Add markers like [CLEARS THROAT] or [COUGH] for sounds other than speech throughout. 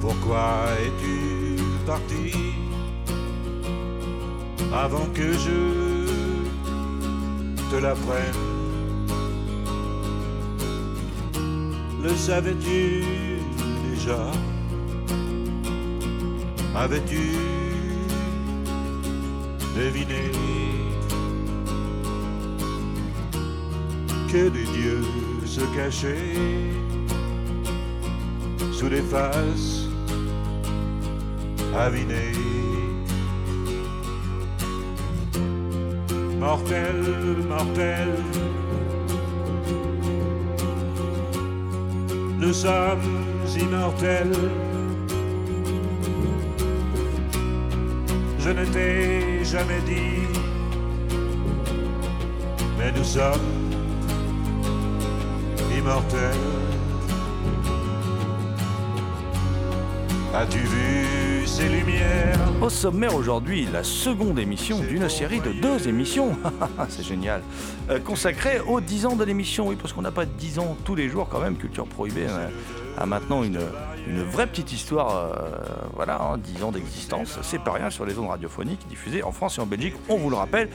Pourquoi es-tu parti avant que je te l'apprenne? Le savais-tu déjà? Avais-tu deviné que des dieux se cachaient sous les faces avinées. Mortel, mortel, nous sommes immortels. Je ne t'ai jamais dit, mais nous sommes As-tu vu ces lumières? Au sommaire aujourd'hui, la seconde émission d'une série de deux émissions. [LAUGHS] C'est génial. Euh, consacrée aux 10 ans de l'émission. Oui, parce qu'on n'a pas 10 ans tous les jours quand même. Culture Prohibée a maintenant une, une vraie petite histoire. euh, voilà, hein, 10 ans d'existence. C'est pas rien sur les ondes radiophoniques diffusées en France et en Belgique, on vous le rappelle.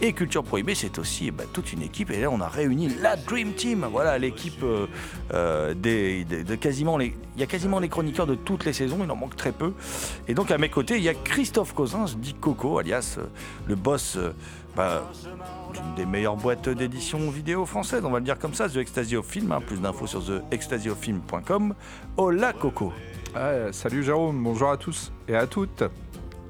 Et Culture Prohibée, c'est aussi bah, toute une équipe. Et là, on a réuni la Dream Team. Voilà, l'équipe euh, euh, de quasiment les. Il y a quasiment les chroniqueurs de toutes les saisons, il en manque très peu. Et donc à mes côtés, il y a Christophe Cosins, dit Coco, alias le boss bah, d'une des meilleures boîtes d'édition vidéo françaises, on va le dire comme ça, The Ecstasy of Film. hein. plus d'infos sur theextasyofilm.com. Hola Coco. Ah, salut Jérôme, bonjour à tous et à toutes.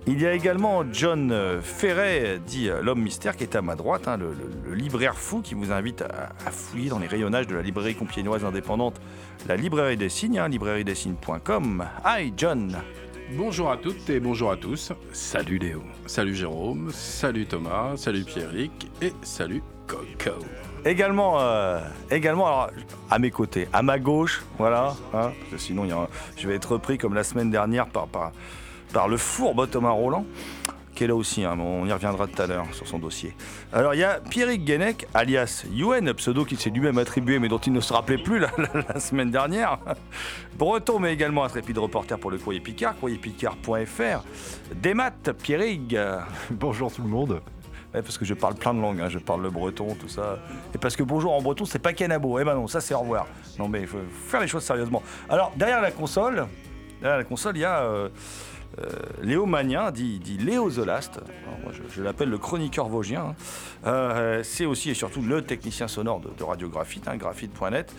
Il y a également John euh, Ferret, dit euh, l'homme mystère, qui est à ma droite, hein, le, le- le libraire fou qui vous invite à, à fouiller dans les rayonnages de la librairie compiègnoise indépendante, la librairie des signes, hein, librairiedessignes.com. Hi John Bonjour à toutes et bonjour à tous. Salut Léo. Salut Jérôme. Salut Thomas. Salut Pierrick. Et salut Coco. Également, euh, également alors, à mes côtés, à ma gauche, voilà, hein, parce que sinon il y a un- je vais être repris comme la semaine dernière par, par, par le fourbe Thomas Roland, qui est là aussi, hein, mais on y reviendra tout à l'heure sur son dossier. Alors il y a Pierrick Guenec, alias Yuen, pseudo qu'il s'est lui-même attribué, mais dont il ne se rappelait plus la, la- la semaine dernière. Breton, mais également intrépide reporter pour le courrier Picard, courrierpicard.fr. Desmat, Pierrick. Bonjour tout le monde. Parce que je parle plein de langues, hein. je parle le breton, tout ça. Et parce que bonjour en breton, c'est pas canabo. Eh ben non, ça c'est au revoir. Non mais il faut faire les choses sérieusement. Alors, derrière la console, derrière la console, il y a euh, euh, Léo Magnin, dit, Léo Zolast. Je, l'appelle le chroniqueur vosgien. hein. Euh, c'est aussi et surtout le technicien sonore de, de Radio Graphite, hein, graphite.net.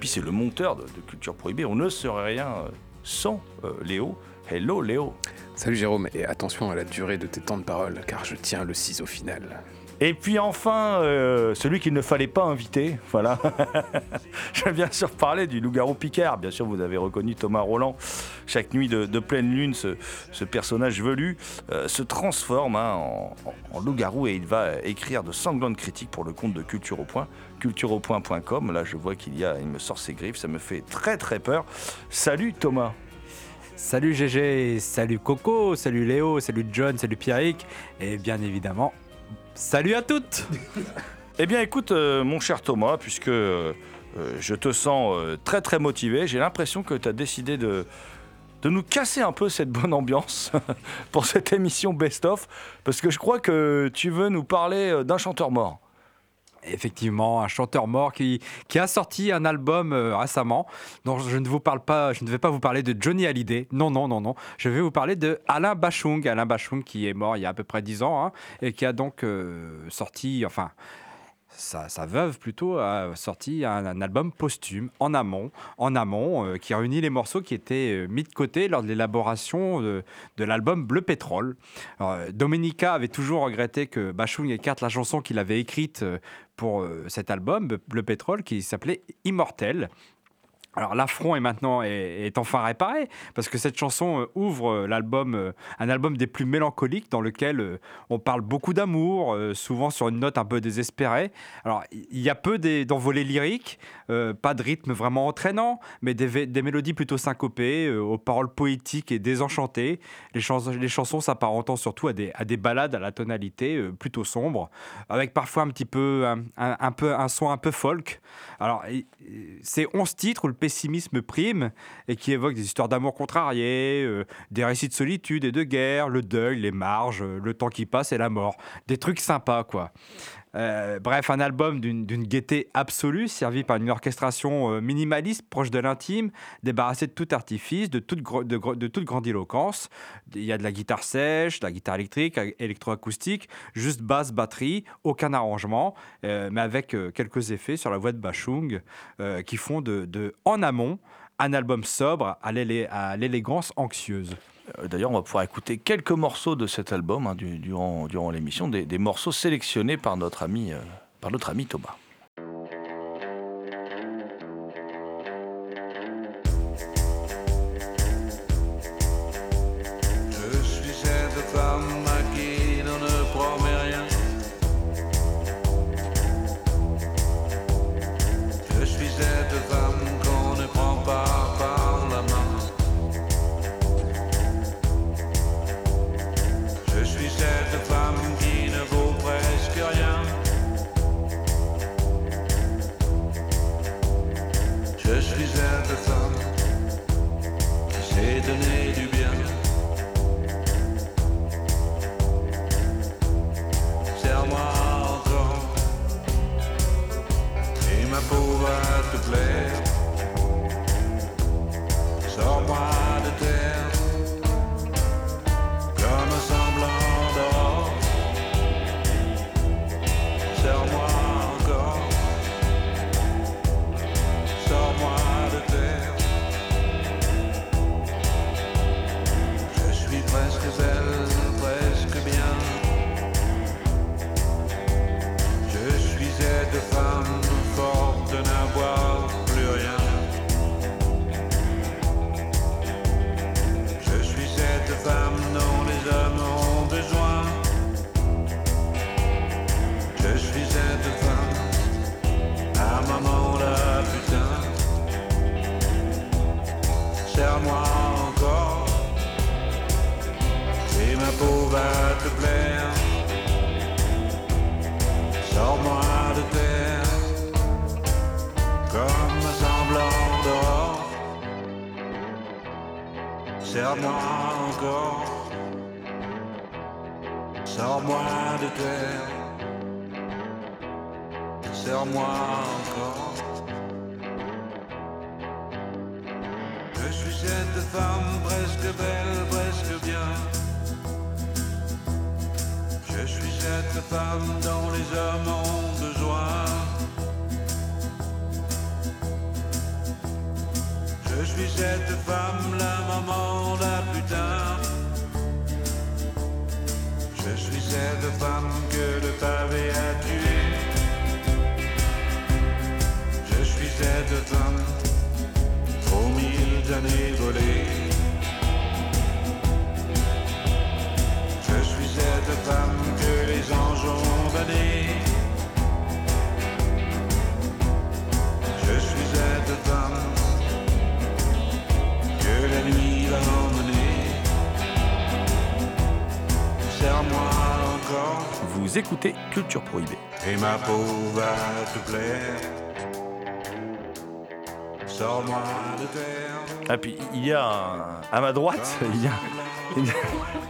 Puis c'est le monteur de, Culture Prohibée. On ne serait rien euh, sans Léo. Hello Léo. Salut Jérôme, et attention à la durée de tes temps de parole, car je tiens le ciseau final. Et puis enfin, euh, celui qu'il ne fallait pas inviter, voilà. [LAUGHS] Je vais bien sûr parler du loup-garou Picard. Bien sûr, vous avez reconnu Thomas Roland. Chaque nuit de, pleine lune, ce, personnage velu euh, se transforme hein, en loup-garou et il va écrire de sanglantes critiques pour le compte de Culture au Point, cultureaupoint.com. Là, je vois qu'il y a, il me sort ses griffes, ça me fait très très peur. Salut Thomas. Salut GG, salut Coco, salut Léo, salut John, salut Pierrick, et bien évidemment, salut à toutes [LAUGHS] Eh bien, écoute, euh, mon cher Thomas, puisque euh, euh, je te sens très très motivé, j'ai l'impression que tu as décidé de, de nous casser un peu cette bonne ambiance [LAUGHS] pour cette émission Best of, parce que je crois que tu veux nous parler d'un chanteur mort. Effectivement, un chanteur mort qui, a sorti un album euh, récemment, dont je ne vous parle pas, je ne vais pas vous parler de Johnny Hallyday, non, non, non, non, je vais vous parler de Alain Bachung, Alain Bachung qui est mort il y a à peu près 10 ans, hein, et qui a donc euh, sorti, enfin, sa, veuve plutôt a sorti un, album posthume en amont, en amont, euh, qui réunit les morceaux qui étaient euh, mis de côté lors de l'élaboration de, l'album Bleu Pétrole. Alors, euh, avait toujours regretté que Bachung écarte la chanson qu'il avait écrite pour cet album, Bleu Pétrole, qui s'appelait Immortel. Alors l'affront est maintenant est, enfin réparé parce que cette chanson euh, ouvre euh, l'album, euh, un album des plus mélancoliques dans lequel on parle beaucoup d'amour, souvent sur une note un peu désespérée. Alors il y a peu d'envolées lyriques, pas de rythme vraiment entraînant, mais des, des mélodies plutôt syncopées, aux paroles poétiques et désenchantées. Les, chans- les chansons s'apparentant surtout à des, à des ballades à la tonalité plutôt sombre, avec parfois un petit peu un, un- peu un son un peu folk. Alors c'est 11 titres le pessimisme prime et qui évoquent des histoires d'amour contrariées, euh, des récits de solitude et de guerre, le deuil, les marges, euh, le temps qui passe et la mort. Des trucs sympas quoi. Euh, bref, un album d'une gaieté absolue, servi par une orchestration euh, minimaliste, proche de l'intime, débarrassée de tout artifice, de toute, de, de grandiloquence. Il y a de la guitare sèche, de la guitare électrique, a- électroacoustique, juste basse, batterie, aucun arrangement, euh, mais avec euh, quelques effets sur la voix de Bachung euh, qui font de, En amont un album sobre à l'élégance anxieuse. Euh, D'ailleurs, on va pouvoir écouter quelques morceaux de cet album hein, du- durant, durant l'émission, des, des morceaux sélectionnés par notre ami, euh, par notre ami Thomas. Serre-moi encore. Sors-moi de terre. Serre-moi encore. Je suis cette femme presque belle, presque bien. Je suis cette femme dont les hommes ont besoin. je suis cette femme, la maman, la putain. Je suis cette femme que le pavé a tuée. Je suis cette femme, trop mille années volées. Je suis cette femme que les anges ont damnée. Je suis cette femme. Serre-moi encore Vous écoutez Culture Prohibée. et ma peau va te plaire. Sors-moi de terre. Ah, puis il y a un- à ma droite, [LAUGHS] il y a, il y a-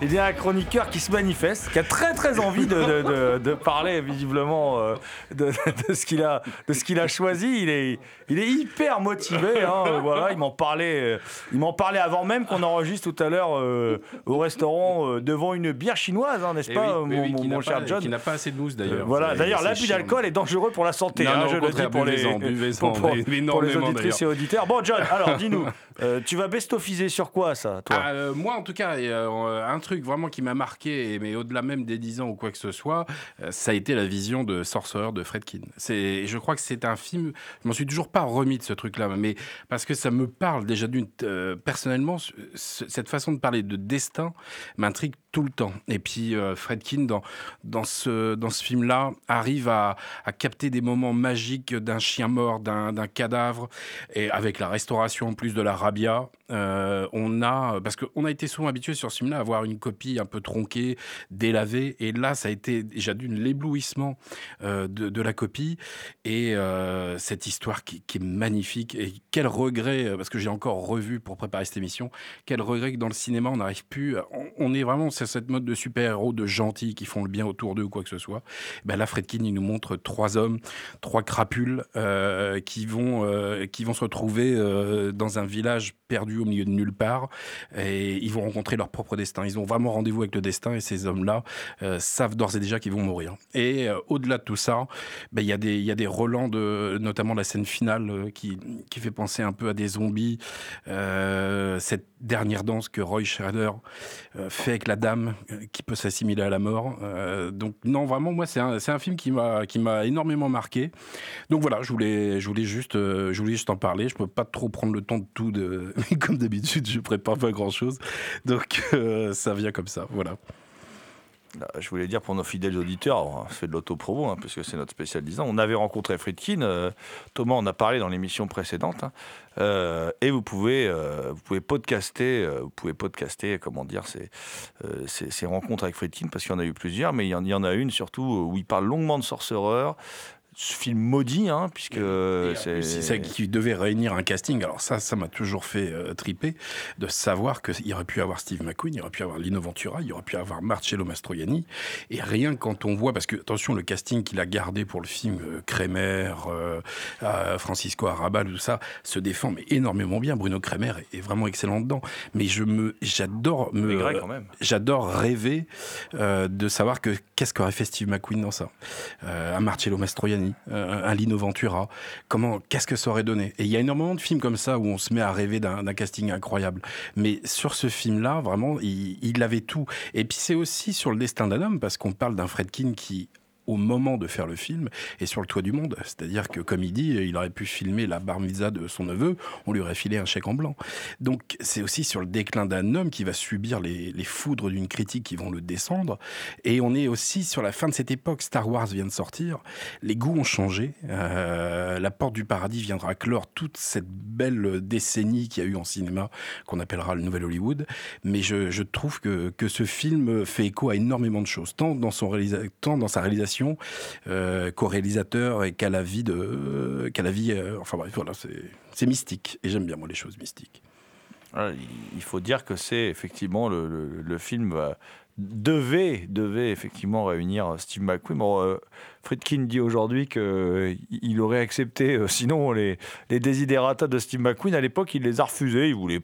il y a un chroniqueur qui se manifeste, qui a très très envie de, de- de- de parler visiblement euh, de, de ce qu'il a, de ce qu'il a choisi. Il est, il est hyper motivé. hein, euh, voilà, il m'en parlait, euh, il m'en parlait avant même qu'on enregistre tout à l'heure euh, au restaurant euh, devant une bière chinoise, hein, n'est-ce Eh pas, oui, oui, mon, oui, mon- qui n'a mon cher John Qui n'a pas assez de mousse d'ailleurs. Voilà, d'ailleurs, l'abus d'alcool est dangereux pour la santé. Non, hein, non, je le dis contraire, pour les, buvez-en, buvez-en, pour, pour- mais pour les énormément, auditrices et auditeurs. Bon, John, alors dis-nous, [LAUGHS] euh, tu vas bestofiser sur quoi ça, toi Ah, euh, moi, en tout cas, euh, un truc vraiment qui m'a marqué, mais au-delà même des 10 ans ou quoi que ce soit, ça a été la vision de Sorcerer de Fredkin. Je crois que c'est un film. Je m'en suis toujours pas remis de ce truc-là, mais parce que ça me parle déjà d'une. personnellement, ce- ce- cette façon de parler de destin m'intrigue tout le temps. Et puis Fredkin, dans, dans ce, dans ce film-là, arrive à, à capter des moments magiques d'un chien mort, d'un d'un cadavre, et avec la restauration en plus de la rabia. Euh, on a, parce qu'on a été souvent habitué sur ce film-là à avoir une copie un peu tronquée, délavée, et là, ça a été déjà d'une l'éblouissement euh, de, la copie et euh, cette histoire qui, est magnifique. Et quel regret, parce que j'ai encore revu pour préparer cette émission, quel regret que dans le cinéma, on n'arrive plus. On, est vraiment sur cette mode de super-héros, de gentils qui font le bien autour d'eux ou quoi que ce soit. Ben là, Fredkin, il nous montre trois hommes, trois crapules qui, vont, qui vont se retrouver dans un village perdu au milieu de nulle part et ils vont rencontrer leur propre destin. Ils ont vraiment rendez-vous avec le destin et ces hommes-là euh, savent d'ores et déjà qu'ils vont mourir. Et euh, au-delà de tout ça, ben, il y, a des- il y a des relents, de, notamment la scène finale euh, qui, qui fait penser un peu à des zombies. Cette dernière danse que Roy Schrader euh, fait avec la dame euh, qui peut s'assimiler à la mort. Euh, donc non, vraiment, moi, c'est un, film qui m'a énormément marqué. Donc voilà, je voulais, juste, je en parler. Je peux pas trop prendre le temps de tout, [LAUGHS] mais comme d'habitude, je prépare pas grand chose. Donc ça vient comme ça, voilà. Je voulais dire pour nos fidèles auditeurs, on fait de l'autopromo, hein, puisque c'est notre spécial 10 ans. On avait rencontré Friedkin, euh, Thomas en a parlé dans l'émission précédente, hein, euh, et vous pouvez, euh, vous pouvez podcaster, euh, vous pouvez podcaster, comment dire, ces, ces, ces rencontres avec Friedkin, parce qu'il y en a eu plusieurs, mais il y en, il y en a une surtout où il parle longuement de Sorcerer, ce film maudit, hein, puisque c'est ça qui devait réunir un casting. Alors ça, ça m'a toujours fait euh, triper de savoir qu'il aurait pu avoir Steve McQueen, il aurait pu avoir Lino Ventura, il aurait pu avoir Marcello Mastroianni. Et rien quand on voit, parce que attention, le casting qu'il a gardé pour le film, euh, Kremer, euh, euh, Francisco Arabal, tout ça, se défend mais énormément bien. Bruno Kremer est, est vraiment excellent dedans. Mais je me, j'adore me, j'adore rêver euh, de savoir que qu'est-ce qu'aurait fait Steve McQueen dans ça. Un Marcello Mastroianni, euh, un Lino Ventura. Comment, qu'est-ce que ça aurait donné? Et il y a énormément de films comme ça où on se met à rêver d'un d'un casting incroyable. Mais sur ce film-là, vraiment, il, il avait tout. Et puis c'est aussi sur le destin d'un homme parce qu'on parle d'un Fredkin qui au moment de faire le film est sur le toit du monde. C'est-à-dire que, comme il dit, il aurait pu filmer la bar de son neveu, on lui aurait filé un chèque en blanc. Donc, c'est aussi sur le déclin d'un homme qui va subir les, foudres d'une critique qui vont le descendre. Et on est aussi sur la fin de cette époque. Star Wars vient de sortir. Les goûts ont changé. Euh, la porte du paradis viendra clore toute cette belle décennie qu'il y a eu en cinéma, qu'on appellera le Nouvel Hollywood. Mais je, trouve que, que ce film fait écho à énormément de choses, tant dans, son tant dans sa réalisation euh, qu'au réalisateur et qu'à la vie de, qu'à la vie. euh, enfin bref, voilà, c'est, mystique. Et j'aime bien moi les choses mystiques. Voilà, il- faut dire que c'est effectivement le, film euh, devait, devait effectivement réunir Steve McQueen. Bon, euh, Friedkin dit aujourd'hui qu'il aurait accepté, euh, sinon les, les desiderata de Steve McQueen, à l'époque, il les a refusés. Il voulait,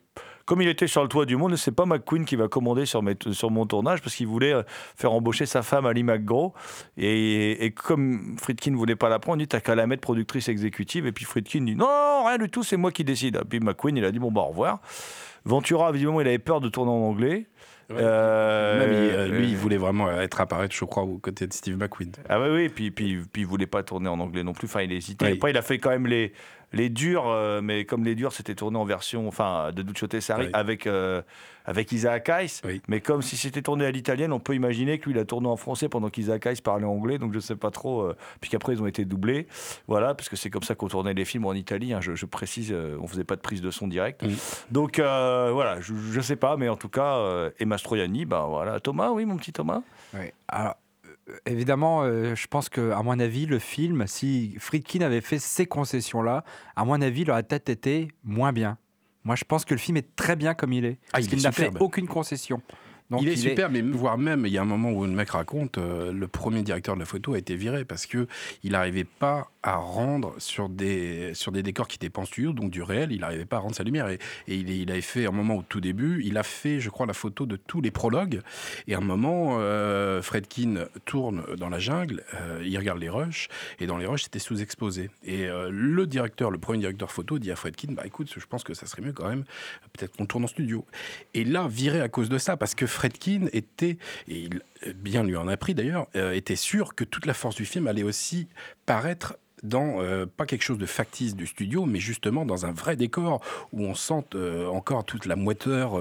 comme il était sur le toit du monde, c'est pas McQueen qui va commander sur, mon tournage parce qu'il voulait euh, faire embaucher sa femme Ali McGraw. Et, et comme Friedkin ne voulait pas la prendre, il dit T'as qu'à la mettre productrice exécutive. Et puis Friedkin dit non, rien du tout, c'est moi qui décide. Et puis McQueen, il a dit Bon, bah au revoir. Ventura, visiblement, il avait peur de tourner en anglais. Euh, Même il- euh, lui, euh, il voulait vraiment être apparaître, je crois, aux côtés de Steve McQueen. Ah oui, oui, puis, puis, puis il voulait pas tourner en anglais non plus. Enfin, il hésitait. Après, il a fait quand même les, les durs, euh, mais comme les durs, c'était tourné en version, enfin, de Duccio Tessari Oui. avec euh, avec Isaac Hayes. Oui. Mais comme si c'était tourné à l'italienne, on peut imaginer que lui, il a tourné en français pendant qu'Isaac Hayes parlait anglais. Donc je sais pas trop. euh, puis qu'après, ils ont été doublés. Voilà, parce que c'est comme ça qu'on tournait les films en Italie. hein, je, je précise, euh, on faisait pas de prise de son direct. Oui. Donc euh, voilà, je, je sais pas, mais en tout cas, euh, et Mastroianni, ben voilà, Thomas, oui, mon petit Thomas. Oui. Alors, euh, évidemment, euh, je pense que, à mon avis, le film, si Friedkin avait fait ces concessions-là, à mon avis, il aurait peut-être été moins bien. Moi, je pense que le film est très bien comme il est. Ah, parce il qu'il est n'a fait aucune concession. Donc, il est super, mais voire même, il y a un moment où le mec raconte, euh, le premier directeur de la photo a été viré parce que il n'arrivait pas à rendre sur des, sur des décors qui étaient pas en studio, donc du réel, il n'arrivait pas à rendre sa lumière. Et, et il, il avait fait, un moment au tout début, il a fait, je crois, la photo de tous les prologues. Et à un moment, euh, Fredkin tourne dans la jungle, euh, il regarde les rushs, et dans les rushs, c'était sous-exposé. Et le directeur, le premier directeur photo, dit à Fredkin, bah écoute, je pense que ça serait mieux quand même, peut-être qu'on tourne en studio. Et là, viré à cause de ça, parce que Fredkin était, et il bien lui en a pris d'ailleurs, euh, était sûr que toute la force du film allait aussi paraître dans euh, pas quelque chose de factice du studio, mais justement dans un vrai décor où on sent euh, encore toute la moiteur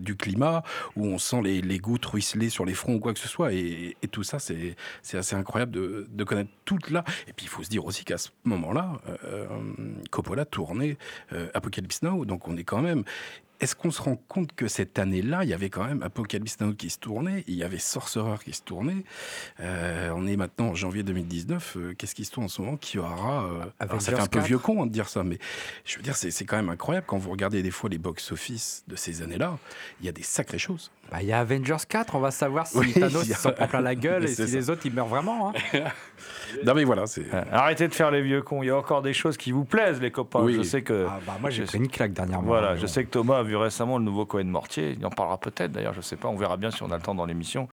du climat, où on sent les, les gouttes ruisseler sur les fronts ou quoi que ce soit. Et, tout ça, c'est assez incroyable de, de connaître toute là. Et puis il faut se dire aussi qu'à ce moment-là, Coppola tournait Apocalypse Now, donc on est quand même. Est-ce qu'on se rend compte que cette année-là, il y avait quand même Apocalypse Now qui se tournait, il y avait Sorcerer qui se tournait. Euh, on est maintenant en janvier 2019. euh, Qu'est-ce qui se tourne en ce moment qui aura euh, alors, Ça fait un peu 4. vieux con hein, de dire ça, mais je veux dire, c'est c'est quand même incroyable quand vous regardez des fois les box-office de ces années-là. Il y a des sacrées choses. Bah, il y a Avengers 4, on va savoir si Oui, Thanos il y a- s'en prend plein la [LAUGHS] gueule et si ça. les autres ils meurent vraiment. hein. [LAUGHS] Non mais voilà, c'est. Euh, Arrêtez de faire les vieux cons. Il y a encore des choses qui vous plaisent, les copains. Oui. Je sais que. Ah, bah, moi j'ai pris une claque dernièrement. Voilà, je bon. sais que Thomas a vu récemment le nouveau Cohen Mortier. Il en parlera peut-être d'ailleurs, je sais pas. On verra bien si on a le temps dans l'émission.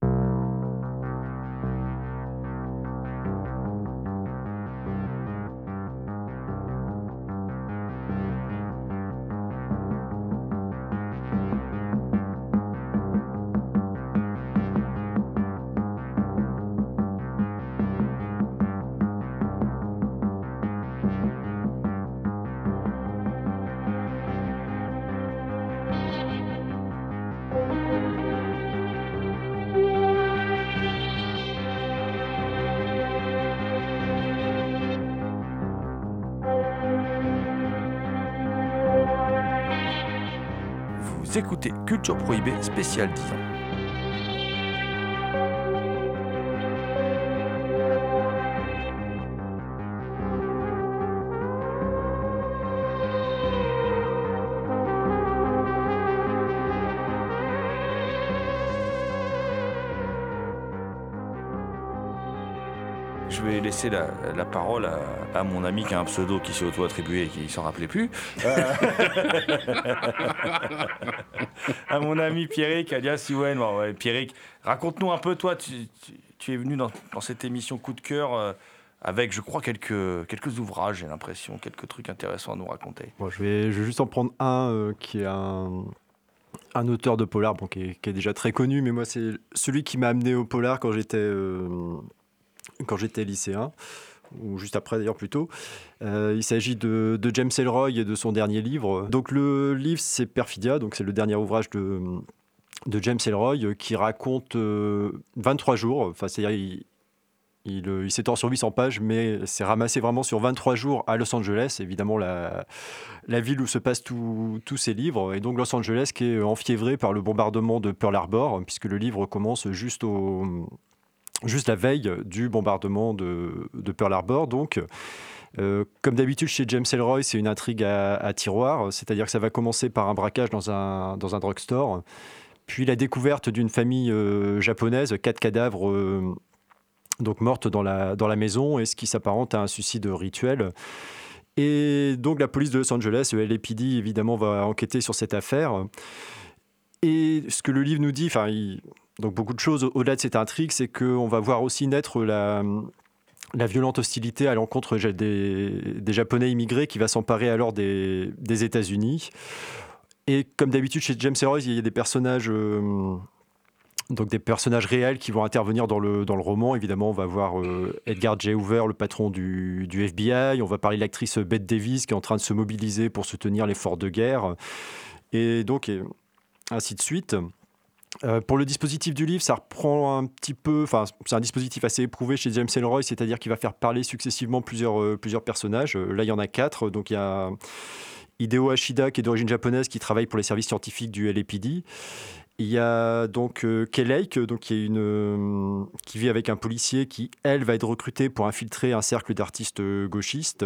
Culture Prohibée spécial 10 ans. Laisser la, la parole à, à mon ami qui a un pseudo qui s'est auto-attribué et qui s'en rappelait plus. Euh, [LAUGHS] à mon ami Pierrick, alias Iwen. Bon, ouais, Pierrick, raconte-nous un peu, toi, tu, tu- tu es venu dans, dans cette émission Coup de cœur euh, avec, je crois, quelques, quelques ouvrages, j'ai l'impression, quelques trucs intéressants à nous raconter. Bon, je, vais, je vais juste en prendre un euh, qui est un, un auteur de polar bon, qui, est, qui est déjà très connu, mais moi, c'est celui qui m'a amené au polar quand j'étais euh, quand j'étais lycéen, ou juste après d'ailleurs plutôt. Euh, il s'agit de, James Ellroy et de son dernier livre. Donc le livre, c'est Perfidia, donc c'est le dernier ouvrage de, James Ellroy euh, qui raconte euh, 23 jours, enfin, c'est-à-dire il, euh, s'étend sur 800 pages, mais c'est ramassé vraiment sur 23 jours à Los Angeles, évidemment la, la ville où se passent tous ces livres. Et donc Los Angeles qui est enfiévré par le bombardement de Pearl Harbor, puisque le livre commence juste, au, juste la veille du bombardement de, Pearl Harbor. Donc, euh, comme d'habitude chez James Ellroy, c'est une intrigue à, à tiroir, c'est-à-dire que ça va commencer par un braquage dans un, dans un drugstore, puis la découverte d'une famille euh, japonaise, quatre cadavres euh, donc mortes dans la, dans la maison, et ce qui s'apparente à un suicide rituel. Et donc la police de Los Angeles, le LAPD évidemment, va enquêter sur cette affaire. Et ce que le livre nous dit, donc beaucoup de choses au-delà de cette intrigue, c'est qu'on va voir aussi naître la, la violente hostilité à l'encontre des, des Japonais immigrés qui va s'emparer alors des, des États-Unis. Et comme d'habitude chez James Ellroy, il y a des personnages euh, donc des personnages réels qui vont intervenir dans le, dans le roman. Évidemment, on va voir euh, Edgar J. Hoover, le patron du, du FBI. On va parler de l'actrice Bette Davis qui est en train de se mobiliser pour soutenir l'effort de guerre. Et donc, ainsi de suite. Euh, pour le dispositif du livre, ça reprend un petit peu. Enfin, c'est un dispositif assez éprouvé chez James Ellroy, c'est-à-dire qu'il va faire parler successivement plusieurs, euh, plusieurs personnages. Euh, là, il y en a quatre. Donc, il y a Hideo Ashida, qui est d'origine japonaise, qui travaille pour les services scientifiques du LAPD. Il y a donc euh, Kay Lake, donc, euh, qui vit avec un policier qui, elle, va être recrutée pour infiltrer un cercle d'artistes euh, gauchistes.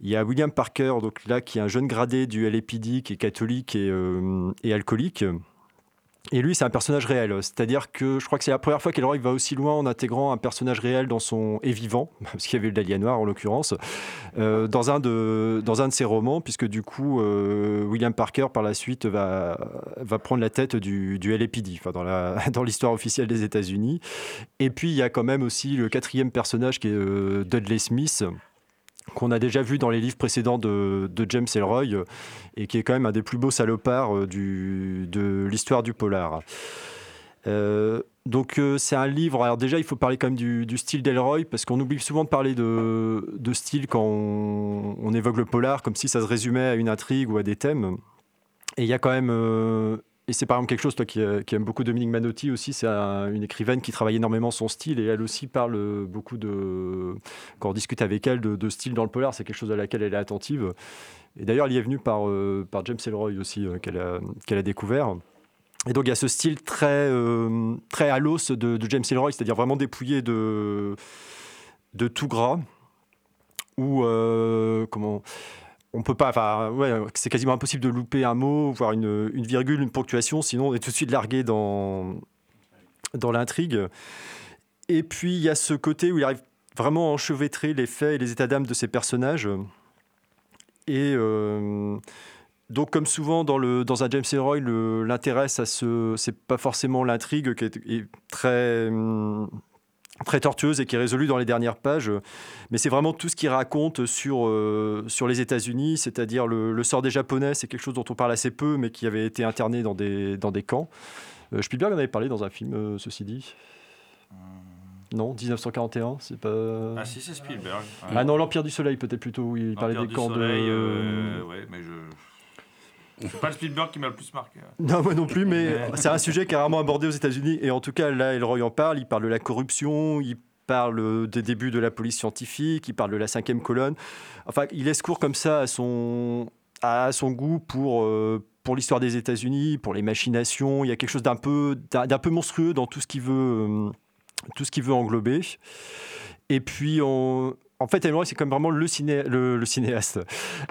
Il y a William Parker, donc là, qui est un jeune gradé du LAPD, qui est catholique euh, et alcoolique. Et lui, c'est un personnage réel. C'est-à-dire que je crois que c'est la première fois qu'Elroy va aussi loin en intégrant un personnage réel dans son. et vivant, [LAUGHS] parce qu'il y avait le Dahlia Noir en l'occurrence, euh, dans, un de, dans un de ses romans, puisque du coup, euh, William Parker, par la suite, va, va prendre la tête du, du LAPD, enfin, [LAUGHS] dans, l'histoire officielle des États-Unis. Et puis, il y a quand même aussi le quatrième personnage qui est euh, Dudley Smith qu'on a déjà vu dans les livres précédents de, James Ellroy euh, et qui est quand même un des plus beaux salopards euh, de l'histoire du polar. Euh, donc c'est un livre, alors déjà il faut parler quand même du, style d'Elroy parce qu'on oublie souvent de parler de, style quand on, évoque le polar comme si ça se résumait à une intrigue ou à des thèmes. Et il y a quand même et c'est par exemple quelque chose, toi qui, euh, aime beaucoup Dominique Manotti aussi, c'est un- une écrivaine qui travaille énormément son style et elle aussi parle euh, beaucoup de. Quand on discute avec elle de, style dans le polar, c'est quelque chose à laquelle elle est attentive. Et d'ailleurs, elle y est venue par, euh, James Ellroy aussi, qu'elle a, découvert. Et donc il y a ce style très, très à l'os de, James Ellroy, c'est-à-dire vraiment dépouillé de, de tout gras. Ou comment on peut pas, c'est quasiment impossible de louper un mot, voire une, une virgule, une ponctuation, sinon on est tout de suite largué dans, dans l'intrigue. Et puis il y a ce côté où il arrive vraiment à enchevêtrer les faits et les états d'âme de ces personnages. Et euh, donc, comme souvent dans, un James Ellroy, l'intérêt, ça se, c'est pas forcément l'intrigue qui est, très, très tortueuse et qui est résolue dans les dernières pages, mais c'est vraiment tout ce qu'il raconte sur, euh, sur les États-Unis, c'est-à-dire le, le sort des Japonais, c'est quelque chose dont on parle assez peu, mais qui avait été interné dans des, dans des camps. Euh, Spielberg en avait parlé dans un film, euh, ceci dit. Non, 1941, c'est pas. Ah si, c'est Spielberg. Ah non, l'Empire du Soleil peut-être plutôt, où il parlait des camps de. euh, ouais, mais je. C'est pas le Spielberg qui m'a le plus marqué. Non, moi non plus, mais [LAUGHS] c'est un sujet qui est rarement abordé aux États-Unis. Et en tout cas, là, Elroy en parle. Il parle de la corruption, il parle euh, des débuts de la police scientifique, il parle de la cinquième colonne. Enfin, il laisse court comme ça à son, à son goût pour, euh, pour l'histoire des États-Unis, pour les machinations. Il y a quelque chose d'un peu, d'un peu monstrueux dans tout ce qu'il veut, euh, tout ce qu'il veut englober. Et puis, on- en fait, Elroy, c'est comme vraiment le, ciné, le, cinéaste,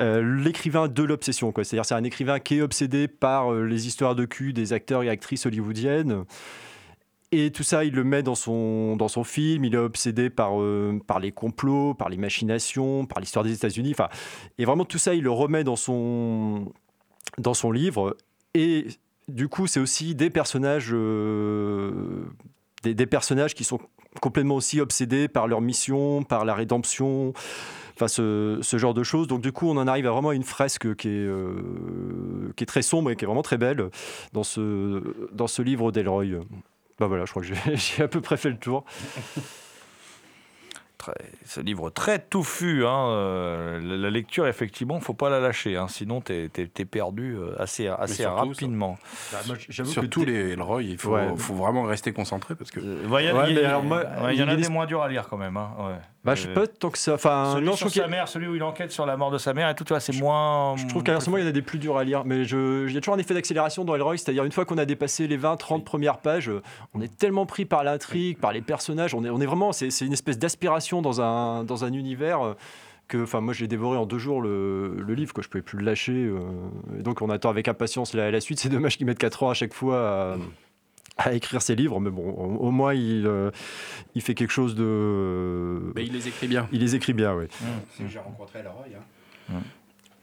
euh, l'écrivain de l'obsession. C'est-à-dire, c'est un écrivain qui est obsédé par euh, les histoires de cul des acteurs et actrices hollywoodiennes. Et tout ça, il le met dans son, dans son film. Il est obsédé par, euh, par les complots, par les machinations, par l'histoire des États-Unis. Enfin, et vraiment, tout ça, il le remet dans son, dans son livre. Et du coup, c'est aussi des personnages, des personnages qui sont complètement aussi obsédés par leur mission, par la rédemption, enfin ce, ce genre de choses. Donc du coup, on en arrive à vraiment une fresque qui est, euh, qui est très sombre et qui est vraiment très belle dans ce, dans ce livre d'Elroy. Bah voilà, je crois que j'ai [LAUGHS] à peu près fait le tour. Très- ce livre très touffu. Hein, euh, la, la lecture, effectivement, faut pas la lâcher. hein, sinon, tu es, perdu euh, assez, assez surtout, rapidement. J'avoue Sur que tous t'es- les Elroy, il faut, Ouais. faut vraiment rester concentré parce que. Euh, ouais, il y, Ouais, y en a a des des- moins durs à lire quand même. Hein, ouais. Bah, je sais Euh, pas tant que ça. Enfin, celui non, sur sa mère, celui où il enquête sur la mort de sa mère et tout, tu vois, c'est moins. Je trouve moment, il y en a des plus durs à lire. Mais je- il y a toujours un effet d'accélération dans Elroy. C'est-à-dire, une fois qu'on a dépassé les 20-30 premières pages, on est tellement pris par l'intrigue, par les personnages. On est, on est vraiment. C'est c'est une espèce d'aspiration dans un, dans un univers. euh, Que, enfin, moi, j'ai dévoré en deux jours le, le livre, quoi. Je pouvais plus le lâcher. euh, et donc, on attend avec impatience la, la suite. C'est dommage qu'ils mettent 4 ans à chaque fois à, à écrire ses livres, mais bon, au, moins, il, euh, il fait quelque chose de. Mais il les écrit bien. il les écrit bien, oui. J'ai rencontré Elroy.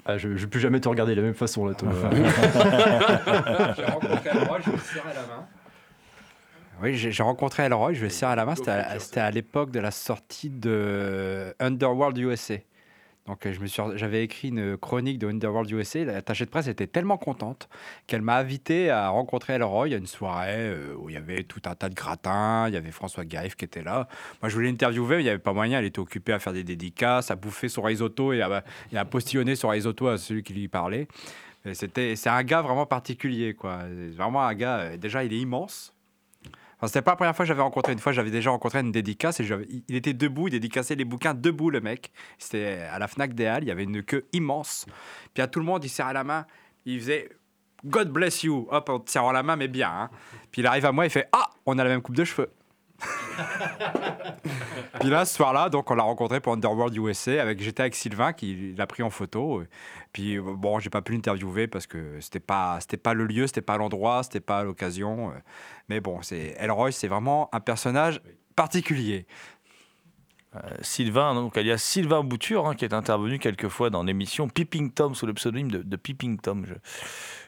Ah, je ne vais plus jamais te regarder de la même façon, là, Thomas. [LAUGHS] [LAUGHS] J'ai rencontré Elroy, je lui serrais la main. Oui, j'ai rencontré Elroy, je lui ai serré la main. C'était à, c'était à l'époque de la sortie de Underworld USA. Donc euh, je me suis, j'avais écrit une chronique de Underworld USA. La attachée de presse était tellement contente qu'elle m'a invité à rencontrer Elroy à une soirée euh, où il y avait tout un tas de gratins. Il y avait François Gaïf qui était là. Moi, je voulais l'interviewer, mais il n'y avait pas moyen. Elle était occupée à faire des dédicaces, à bouffer son risotto et à, et à postillonner son risotto à celui qui lui parlait. C'était, c'est un gars vraiment particulier, quoi. Vraiment un gars. euh, Déjà, il est immense. Enfin, c'était pas la première fois que j'avais rencontré. Une fois, j'avais déjà rencontré une dédicace et il était debout, il dédicaçait les bouquins debout, le mec. C'était à la Fnac des Halles, il y avait une queue immense. Puis à tout le monde, il serrait la main, il faisait God bless you, hop, en te serrant la main, mais bien. hein. Puis il arrive à moi, il fait Ah, on a la même coupe de cheveux. [LAUGHS] Puis là, ce soir-là, donc on l'a rencontré pour Underworld USA. Avec, j'étais avec Sylvain qui l'a pris en photo. Puis euh, bon, j'ai pas pu l'interviewer parce que c'était pas, c'était pas le lieu, c'était pas l'endroit, c'était pas l'occasion. euh. Mais bon, c'est Elroy, c'est vraiment un personnage particulier. Sylvain, donc alias Sylvain Bouture, hein, qui est intervenu quelques fois dans l'émission Peeping Tom sous le pseudonyme de, de Peeping Tom.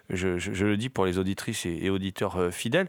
Je, le dis pour les auditrices et, et auditeurs euh, fidèles.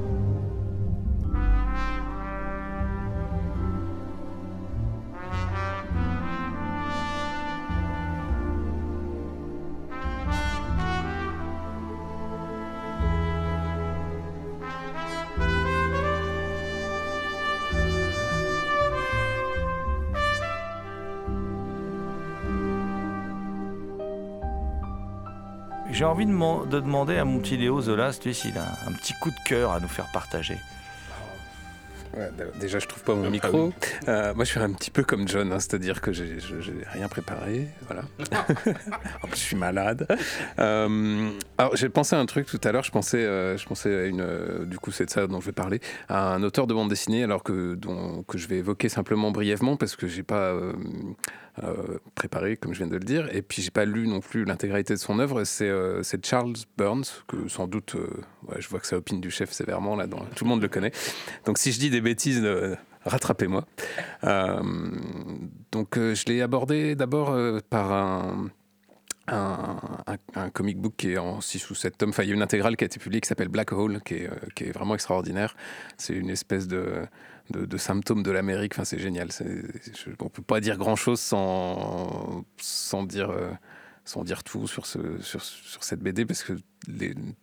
J'ai envie de, man- de demander à mon petit Léo Zola, tu s'il a un, un petit coup de cœur à nous faire partager. Ouais, déjà, je trouve pas mon micro. Euh, moi, je suis un petit peu comme John, hein, c'est-à-dire que j'ai rien préparé. Voilà. [LAUGHS] en plus, je suis malade. Euh, alors, j'ai pensé à un truc tout à l'heure. Je pensais, euh, je pensais à une. euh, du coup, c'est de ça dont je vais parler. À un auteur de bande dessinée, alors que dont, que je vais évoquer simplement brièvement parce que j'ai pas. Euh, préparé, comme je viens de le dire, et puis j'ai pas lu non plus l'intégralité de son œuvre. C'est euh, Charles Burns, que sans doute, euh, je vois que ça opine du chef sévèrement là, dans, tout le monde le connaît. Donc si je dis des bêtises, rattrapez-moi. Donc je l'ai abordé d'abord par un, un, un- un comic book qui est en 6 ou 7 tomes. Enfin, il y a une intégrale qui a été publiée qui s'appelle Black Hole, qui est, qui est vraiment extraordinaire. C'est une espèce de, de, de symptôme de l'Amérique. Enfin, c'est génial. On peut pas dire grand-chose sans, sans dire... sans dire tout sur, ce, sur, sur cette BD parce que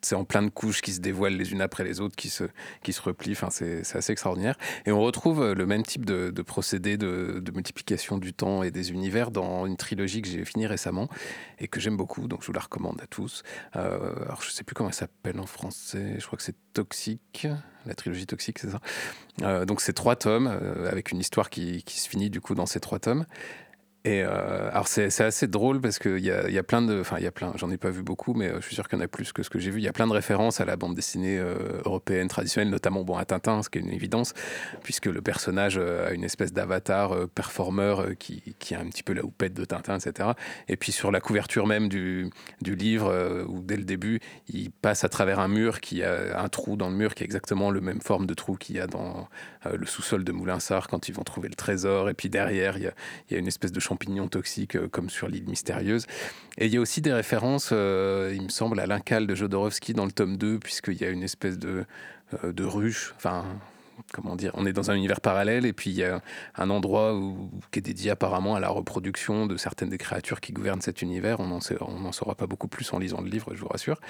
c'est en plein de couches qui se dévoilent les unes après les autres, qui se, qui se replient. Enfin, c'est assez extraordinaire. Et on retrouve euh, le même type de, procédé de, multiplication du temps et des univers dans une trilogie que j'ai finie récemment et que j'aime beaucoup, donc je vous la recommande à tous. Euh, alors, je sais plus comment elle s'appelle en français, je crois que c'est Toxique, la trilogie Toxique, c'est ça? Euh, donc, c'est trois tomes avec une histoire qui, qui se finit du coup dans ces trois tomes. Et euh, alors c'est assez drôle parce qu'il y a, y a plein de, enfin il y a plein, j'en ai pas vu beaucoup, mais euh, je suis sûr qu'il y en a plus que ce que j'ai vu. Il y a plein de références à la bande dessinée euh, européenne traditionnelle, notamment bon à Tintin, ce qui est une évidence, puisque le personnage a une espèce d'avatar performeur qui, qui a un petit peu la houppette de Tintin, etc. Et puis sur la couverture même du, livre, où dès le début, il passe à travers un mur qui a un trou dans le mur qui a exactement le même forme de trou qu'il y a dans le sous-sol de Moulinsart quand ils vont trouver le trésor. Et puis derrière, il y a, il y a une espèce de champignon toxique euh, comme sur l'île mystérieuse. Et il y a aussi des références, euh, il me semble, à l'Incal de Jodorowsky dans le tome 2, puisqu'il y a une espèce de, euh, de ruche, enfin, comment dire, on est dans un univers parallèle, et puis il y a un endroit qui est dédié apparemment à la reproduction de certaines des créatures qui gouvernent cet univers. On n'en saura pas beaucoup plus en lisant le livre, je vous rassure.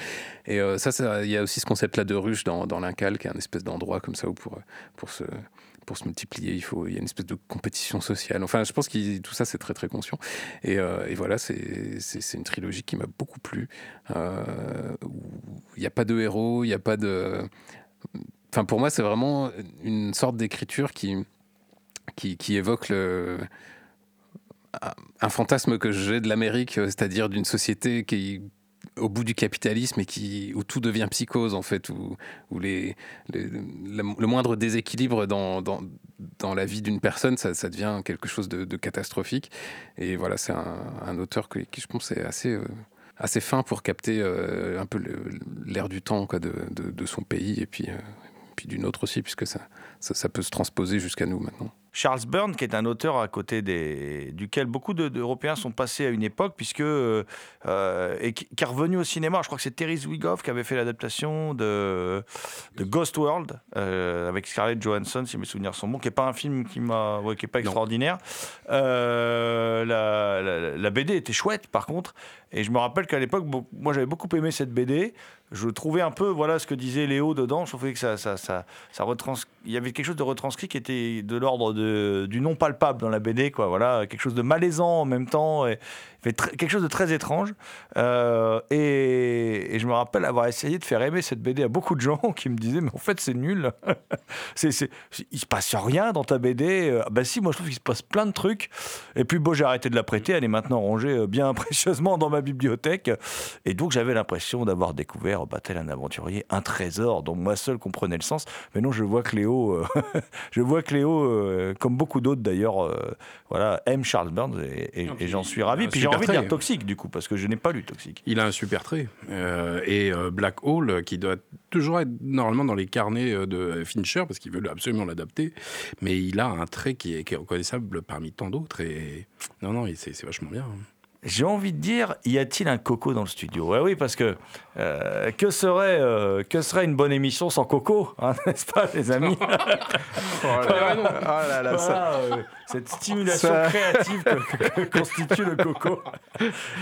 Et ça, ça, il y a aussi ce concept-là de ruche dans, dans l'Incal, qui est un espèce d'endroit comme ça où pour, pour se pour se multiplier, il faut, il y a une espèce de compétition sociale. Enfin, je pense que tout ça, c'est très très conscient. Et, euh, et voilà, c'est une trilogie qui m'a beaucoup plu. Euh, il n'y a pas de héros, il n'y a pas de. Enfin, pour moi, c'est vraiment une sorte d'écriture qui, qui, qui évoque le, un fantasme que j'ai de l'Amérique, c'est-à-dire d'une société qui au bout du capitalisme et qui, où tout devient psychose en fait, où, où les, le moindre déséquilibre dans, dans, dans la vie d'une personne, ça, devient quelque chose de, catastrophique. Et voilà, c'est un, auteur qui, je pense, est assez, euh, assez fin pour capter euh, un peu l'air du temps de, de, son pays et puis, euh, puis d'une autre aussi, puisque ça, ça peut se transposer jusqu'à nous maintenant. Charles Byrne, qui est un auteur à côté des, duquel beaucoup de- d'Européens sont passés à une époque, puisque euh, euh, et qui, qui est revenu au cinéma. Je crois que c'est Terry Zwigoff qui avait fait l'adaptation de, de Ghost World euh, avec Scarlett Johansson, si mes souvenirs sont bons, qui est pas un film qui m'a, ouais, qui est pas extraordinaire. Euh, la, la- la BD était chouette, par contre, et je me rappelle qu'à l'époque, moi j'avais beaucoup aimé cette BD. Je trouvais un peu, voilà ce que disait Léo dedans. Je trouvais que ça, ça, ça, ça retrans... il y avait quelque chose de retranscrit qui était de l'ordre du non palpable dans la BD, quoi. Voilà, quelque chose de malaisant en même temps, fait quelque chose de très étrange. Euh, et, et je me rappelle avoir essayé de faire aimer cette BD à beaucoup de gens [LAUGHS] qui me disaient, mais en fait c'est nul. [LAUGHS] c'est, c'est, il se passe rien dans ta BD. Euh, Bah si, moi je trouve qu'il se passe plein de trucs. Et puis bon, j'ai arrêté de la prêter. Elle est maintenant rangée euh, bien [LAUGHS] précieusement dans ma bibliothèque. Et donc j'avais l'impression d'avoir découvert, bah, tel un aventurier, un trésor dont moi seul comprenais le sens. Mais non, je vois que Léo, euh, je vois que Léo, euh, comme beaucoup d'autres d'ailleurs, voilà, aime Charles Burns et, j'en suis ravi. Puis super envie de trait. Toxique du coup parce que je n'ai pas lu Toxique. Il a un super trait. Euh, et euh, Black Hole, qui doit toujours être normalement dans les carnets euh, de Fincher, parce qu'il veut absolument l'adapter, mais il a un trait qui est, qui est reconnaissable parmi tant d'autres. Et non, non, c'est vachement bien. hein. J'ai envie de dire, y a-t-il un Coco dans le studio? Ouais, oui, parce que euh, que serait euh, que serait une bonne émission sans Coco, hein, [LAUGHS] n'est-ce pas, les amis? [LAUGHS] Là là, ça- Voilà, euh, cette stimulation Ça- créative que, que- que constitue le Coco.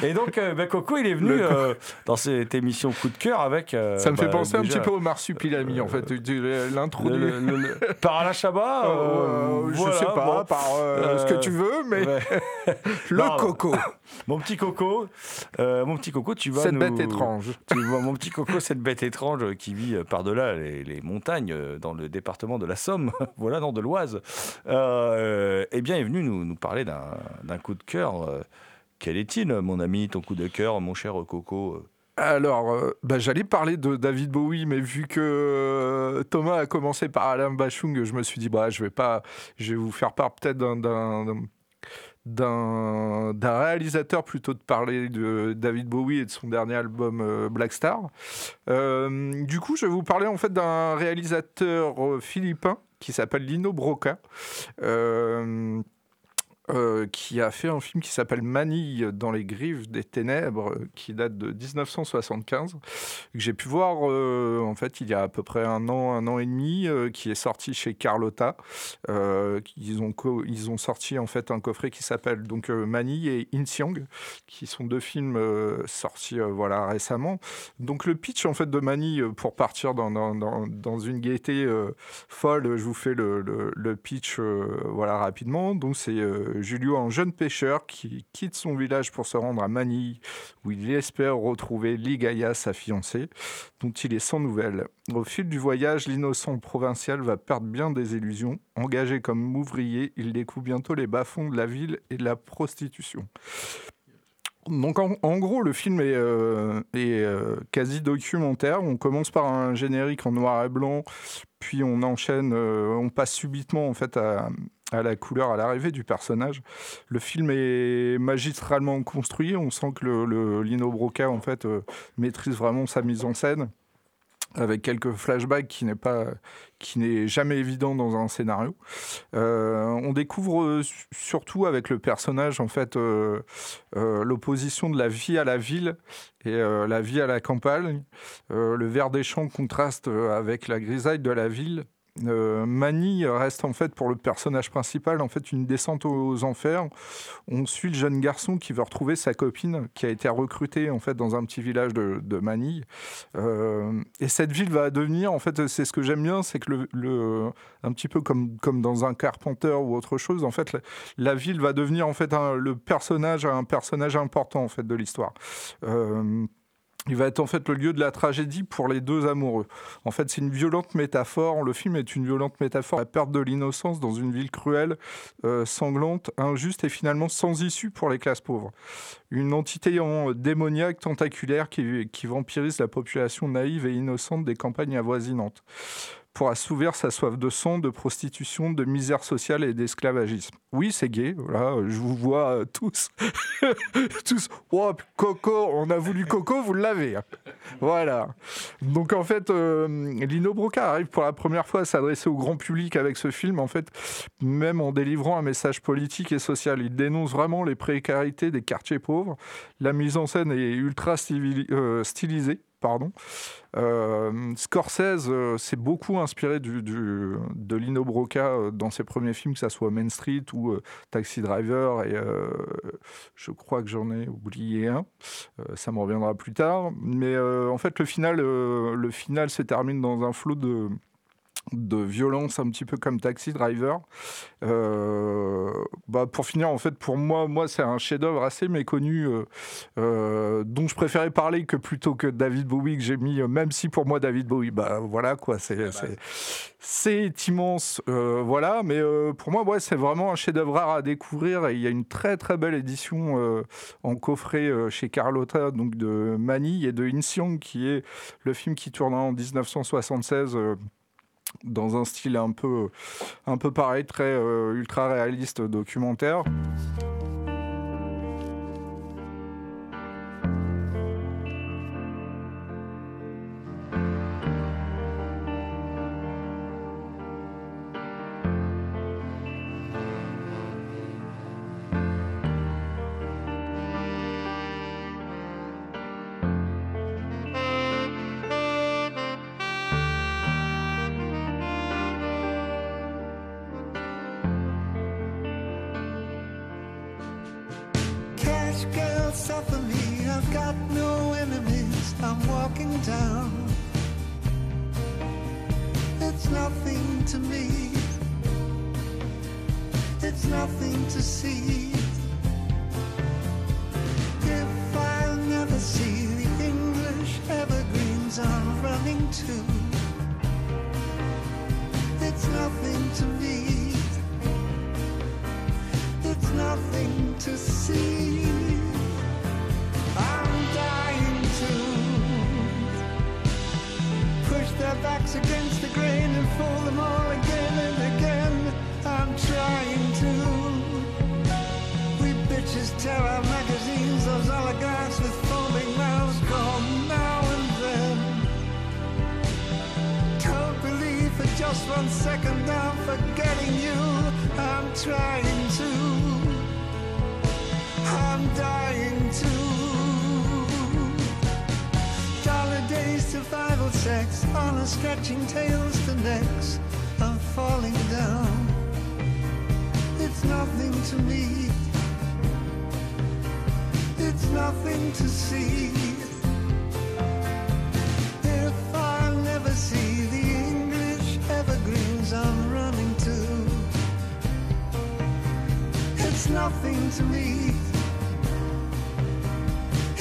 Et donc, ben, Coco, il est venu Le dans cette émission coup de cœur avec. Ça me fait bah, penser un petit peu au marsupilami, en fait, l'intro du... le- par Alain Chabat euh, je voilà, sais pas, bon. par ce que tu veux, mais [LAUGHS] le Non, coco, Mon petit Coco, euh, mon petit Coco, tu vas cette nous- bête étrange. Tu vois, mon petit Coco, cette bête étrange qui vit euh, par-delà les, les montagnes euh, dans le département de la Somme, [LAUGHS] voilà, non, de l'Oise, euh, eh bien, est venu nous, nous parler d'un coup de cœur. Quel est-il, mon ami, ton coup de cœur, mon cher Coco Alors, euh, bah, j'allais parler de David Bowie, mais vu que euh, Thomas a commencé par Alain Bachung, je me suis dit, bah, je vais pas, je vais vous faire part peut-être d'un- d'un réalisateur plutôt de parler de David Bowie et de son dernier album euh, Black Star. Euh, du coup, je vais vous parler en fait d'un réalisateur euh, philippin qui s'appelle Lino Broca. Euh, qui a fait un film qui s'appelle Manille dans les griffes des ténèbres, euh, qui date de 1975, que j'ai pu voir euh, en fait il y a à peu près un an, un an et demi, qui est sorti chez Carlotta. Ils, ont ils ont sorti en fait un coffret qui s'appelle donc Manille et Insiang, qui sont deux films sortis voilà récemment. Donc le pitch en fait de Manille, pour partir dans, dans, dans, une gaieté folle, je vous fais le, le, le pitch voilà rapidement. Donc c'est Julio, un jeune pêcheur qui quitte son village pour se rendre à Manille, où il espère retrouver Ligaya, sa fiancée, dont il est sans nouvelles. Au fil du voyage, l'innocent provincial va perdre bien des illusions. Engagé comme ouvrier, il découvre bientôt les bas-fonds de la ville et de la prostitution. Donc en, gros, le film est, euh, euh, quasi documentaire. On commence par un générique en noir et blanc, puis on enchaîne, euh, on passe subitement en fait à, à la couleur à l'arrivée du personnage. Le film est magistralement construit. On sent que le, Lino Broca en fait euh, maîtrise vraiment sa mise en scène avec quelques flashbacks qui n'est pas qui n'est jamais évident dans un scénario. Euh, on découvre euh, su- surtout avec le personnage en fait l'opposition de la vie à la ville et la vie à la campagne. Le vert des champs contraste avec la grisaille de la ville. Euh, Manny reste en fait pour le personnage principal en fait une descente aux enfers. On suit le jeune garçon qui veut retrouver sa copine qui a été recrutée en fait dans un petit village de, de Manille. Euh, et cette ville va devenir, en fait, c'est ce que j'aime bien, c'est que le, le- un petit peu comme, comme dans un Carpenter ou autre chose, en fait, la, la ville va devenir en fait un- le personnage, un personnage important en fait de l'histoire. Euh, Il va être en fait le lieu de la tragédie pour les deux amoureux. En fait, c'est une violente métaphore. Le film est une violente métaphore. La perte de l'innocence dans une ville cruelle, euh, sanglante, injuste et finalement sans issue pour les classes pauvres. Une entité en démoniaque, tentaculaire, qui vampirise la population naïve et innocente des campagnes avoisinantes pour assouvir sa soif de sang, de prostitution, de misère sociale et d'esclavagisme. Oui, c'est gay, voilà, je vous vois tous. [LAUGHS] tous, oh, Coco, on a voulu Coco, vous l'avez. hein. Voilà. Donc en fait, euh, Lino Broca arrive pour la première fois à s'adresser au grand public avec ce film, en fait, même en délivrant un message politique et social. Il dénonce vraiment les précarités des quartiers pauvres. La mise en scène est ultra euh, stylisée. Pardon. Euh, Scorsese euh, s'est beaucoup inspiré de Lino Broca euh, dans ses premiers films, que ce soit Main Street ou Taxi Driver, et je crois que j'en ai oublié un. Ça me reviendra plus tard. Mais en fait, le final, le final se termine dans un flot de de violence un petit peu comme Taxi Driver. Euh, bah pour finir, en fait, pour moi, moi c'est un chef-d'œuvre assez méconnu euh, euh, dont je préférais parler que plutôt que David Bowie que j'ai mis, même si pour moi David Bowie, bah voilà quoi, c'est c'est- immense, voilà. Mais pour moi, ouais, c'est vraiment un chef-d'œuvre rare à découvrir et il y a une très très belle édition en coffret chez Carlotta, donc de Manille et de Insiang, qui est le film qui tourne en 1976. Dans un style un peu, un peu pareil, très euh, ultra réaliste documentaire. Against the grain and fool them all again and again. I'm trying to. We bitches tear our magazines, those oligarchs with foaming mouths come now and then. Don't believe for just one second I'm forgetting you. I'm trying to. I'm dying to. Dollar days, survival sex, honor stretching tails to necks. I'm falling down. It's nothing to me. It's nothing to see. If I'll never see the English evergreens I'm running to, it's nothing to me.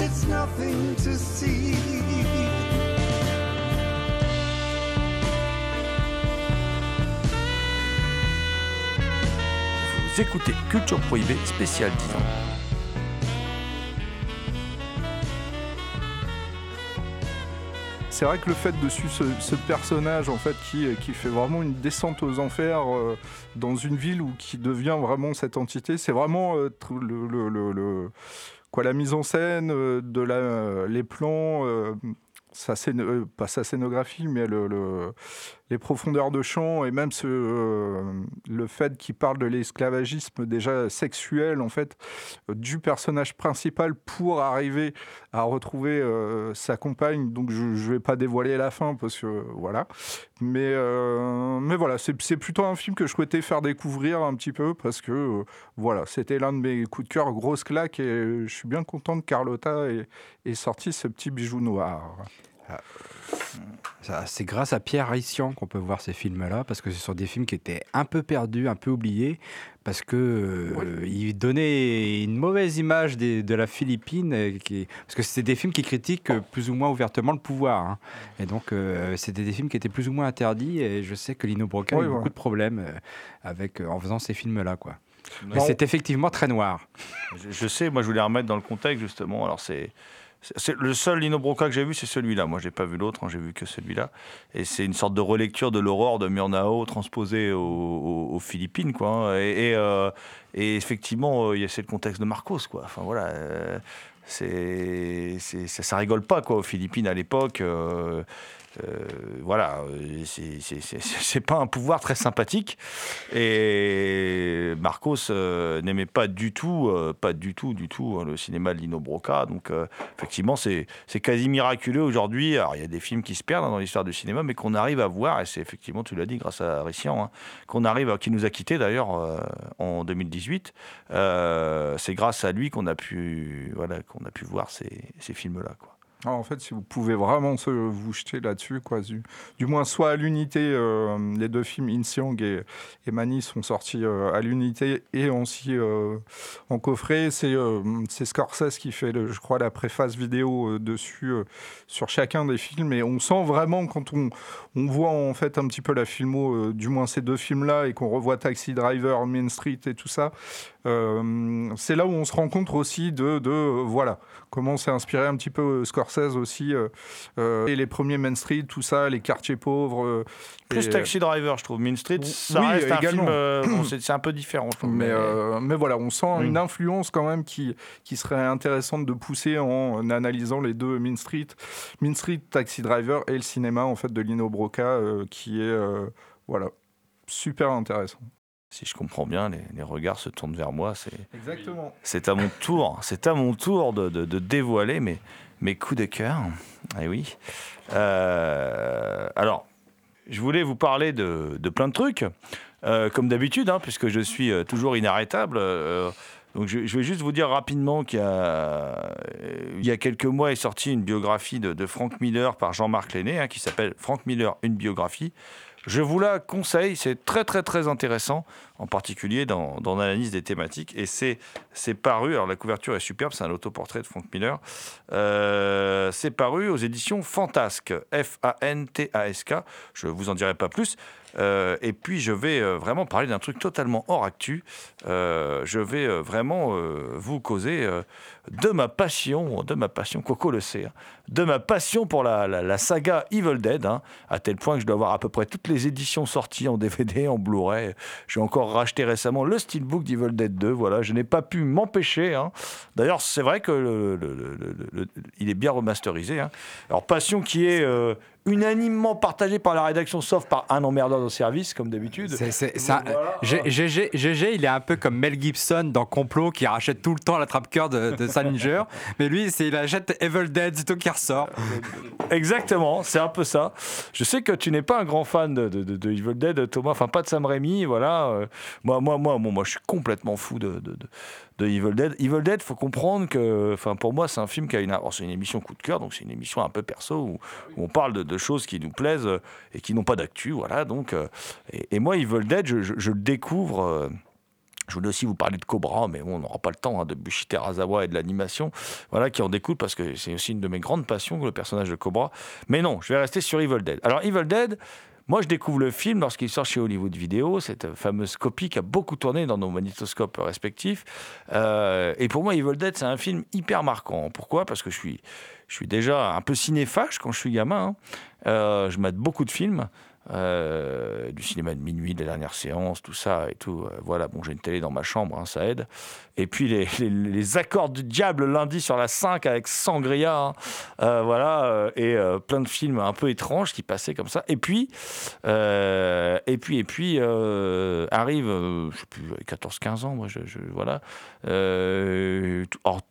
It's nothing to see. Écoutez Culture Prohibée spécial 10 ans. C'est vrai que le fait de suivre ce, personnage en fait qui, qui fait vraiment une descente aux enfers euh, dans une ville où qui devient vraiment cette entité, c'est vraiment euh, le, quoi la mise en scène euh, de la, les plans. sa euh, pas sa scénographie, mais le, le- les profondeurs de champ et même euh, le fait qu'il parle de l'esclavagisme déjà sexuel en fait euh, du personnage principal pour arriver à retrouver euh, sa compagne. Donc je ne vais pas dévoiler la fin parce que voilà. Mais, mais voilà, c'est plutôt un film que je souhaitais faire découvrir un petit peu parce que voilà, c'était l'un de mes coups de cœur, grosse claque et je suis bien content que Carlotta ait sorti ce petit bijou noir. Ça, C'est grâce à Pierre Rissian qu'on peut voir ces films-là, parce que ce sont des films qui étaient un peu perdus, un peu oubliés, parce que euh, ils donnaient une mauvaise image des- de la Philippine, qui, parce que c'était des films qui critiquent euh, plus ou moins ouvertement le pouvoir. hein. Et donc, euh, c'était des films qui étaient plus ou moins interdits, et je sais que Lino Broca a Oui, eu ouais. beaucoup de problèmes euh, avec, euh, en faisant ces films-là. quoi. Mais c'est effectivement très noir. Je, je sais, moi je voulais remettre dans le contexte justement. Alors c'est. C'est- le seul Lino Broca que j'ai vu, c'est celui-là. Moi, j'ai pas vu l'autre, hein, j'ai vu que celui-là. Et c'est une sorte de relecture de l'aurore de Murnau transposée aux, Philippines, quoi. Et, euh, effectivement, euh, il y a c'est le contexte de Marcos, quoi. Enfin voilà, euh, ça, ça rigole pas, quoi, aux Philippines à l'époque. Voilà, euh, c'est- pas un pouvoir très sympathique. Et Marcos euh, n'aimait pas du tout, euh, pas du tout, du tout hein, le cinéma de Lino Broca. Donc euh, effectivement, c'est quasi miraculeux aujourd'hui. Alors il y a des films qui se perdent hein, dans l'histoire du cinéma, mais qu'on arrive à voir. Et c'est effectivement, tu l'as dit, grâce à Rissian, hein, qu'on arrive, qui nous a quittés d'ailleurs euh, en 2018. Euh, c'est grâce à lui qu'on a pu, voilà, qu'on a pu voir ces, ces films-là. Quoi. Ah, en fait, si vous pouvez vraiment se, vous jeter là-dessus, quoi, du, moins soit à l'unité, euh, les deux films Insiang et, et Mani sont sortis euh, à l'unité et aussi euh, en coffret. C'est Scorsese qui fait, je crois, la préface vidéo dessus sur chacun des films et on sent vraiment quand on, on voit en fait un petit peu la filmo, du moins ces deux films-là et qu'on revoit Taxi Driver, Main Street et tout ça. Euh, c'est là où on se rend compte aussi de, de euh, voilà comment s'est inspiré un petit peu euh, Scorsese aussi et les premiers Main Street, tout ça, les quartiers pauvres. Plus et- Taxi Driver, je trouve. Mean Street, ça Oui, reste un également. film. euh, bon, [CLEARS THROAT] c'est un peu différent, je trouve. Mais, mais voilà, on sent Mm. une influence quand même qui, qui serait intéressante de pousser en analysant les deux Mean Street, Mean Street, Taxi Driver et le cinéma en fait de Lino Broca qui est voilà super intéressant. Si je comprends bien, les, les regards se tournent vers moi. C'est Exactement. c'est à mon tour, c'est à mon tour de, de- de dévoiler mes, mes coups de cœur. Eh oui. Euh, alors, je voulais vous parler de, de plein de trucs, euh, comme d'habitude, hein, puisque je suis euh, toujours inarrêtable. euh, donc je, je vais juste vous dire rapidement qu'il y a, euh, il y a quelques mois est sortie une biographie de, de Frank Miller par Jean-Marc Lenné, hein, qui s'appelle Frank Miller, une biographie. Je vous la conseille, c'est très très très intéressant, en particulier dans, l'analyse des thématiques. Et c'est paru, alors la couverture est superbe, c'est un autoportrait de Frank Miller. Euh, c'est paru aux éditions Fantasque, F-A-N-T-A-S-K. Je vous en dirai pas plus. Euh, et puis je vais euh, vraiment parler d'un truc totalement hors actu. Je vais vraiment vous causer de ma passion, de ma passion, Coco le sait, hein, de ma passion pour la, la- la saga Evil Dead, hein, à tel point que je dois avoir à peu près toutes les éditions sorties en DVD, en Blu-ray. J'ai encore racheté récemment le steelbook d'Evil Dead 2. Voilà, je n'ai pas pu m'empêcher. hein. D'ailleurs, c'est vrai que le- le- le- le- le- il est bien remasterisé. hein. Alors passion qui est euh, unanimement partagée par la rédaction, sauf par un emmerdeur de service, comme d'habitude. GG, GG, il est un peu comme Mel Gibson dans Complot qui rachète tout le temps la trappe-cœur de, de Salinger. [LAUGHS] mais lui, il achète Evil Dead, c'est tout qui ressort. Exactement, c'est un peu ça. Je sais que tu n'es pas un grand fan de, Evil Dead, Thomas, enfin pas de Sam Raimi, voilà. Euh, moi, moi, moi, bon, moi, je suis complètement fou de, Evil Dead. Evil Dead, faut comprendre que, enfin, pour moi, c'est un film qui a une, alors, c'est une émission coup de cœur, donc c'est une émission un peu perso où, on parle de, choses qui nous plaisent euh, et qui n'ont pas d'actu, voilà. Donc, euh, et, moi, Evil Dead, je, le découvre. Je voulais aussi vous parler de Cobra, mais bon, on n'aura pas le temps, hein, de Bushi Terazawa et de l'animation, voilà, qui en découle parce que c'est aussi une de mes grandes passions, le personnage de Cobra. Mais non, je vais rester sur Evil Dead. Alors, Evil Dead, moi, je découvre le film lorsqu'il sort chez Hollywood Video, cette fameuse copie qui a beaucoup tourné dans nos magnétoscopes respectifs. Euh, et pour moi, Evil Dead, c'est un film hyper marquant. Pourquoi? Parce que je suis, je suis déjà un peu cinéphage quand je suis gamin. hein. Euh, je mate beaucoup de films. Euh, du cinéma de minuit, des dernières séances, tout ça et tout. Euh, voilà, bon, j'ai une télé dans ma chambre, hein, ça aide. Et puis les, accords du diable lundi sur la 5 avec Sangria, hein, euh, voilà, et plein de films un peu étranges qui passaient comme ça. Et puis, et puis, et puis arrive, je sais plus, 14-15 ans, moi, voilà.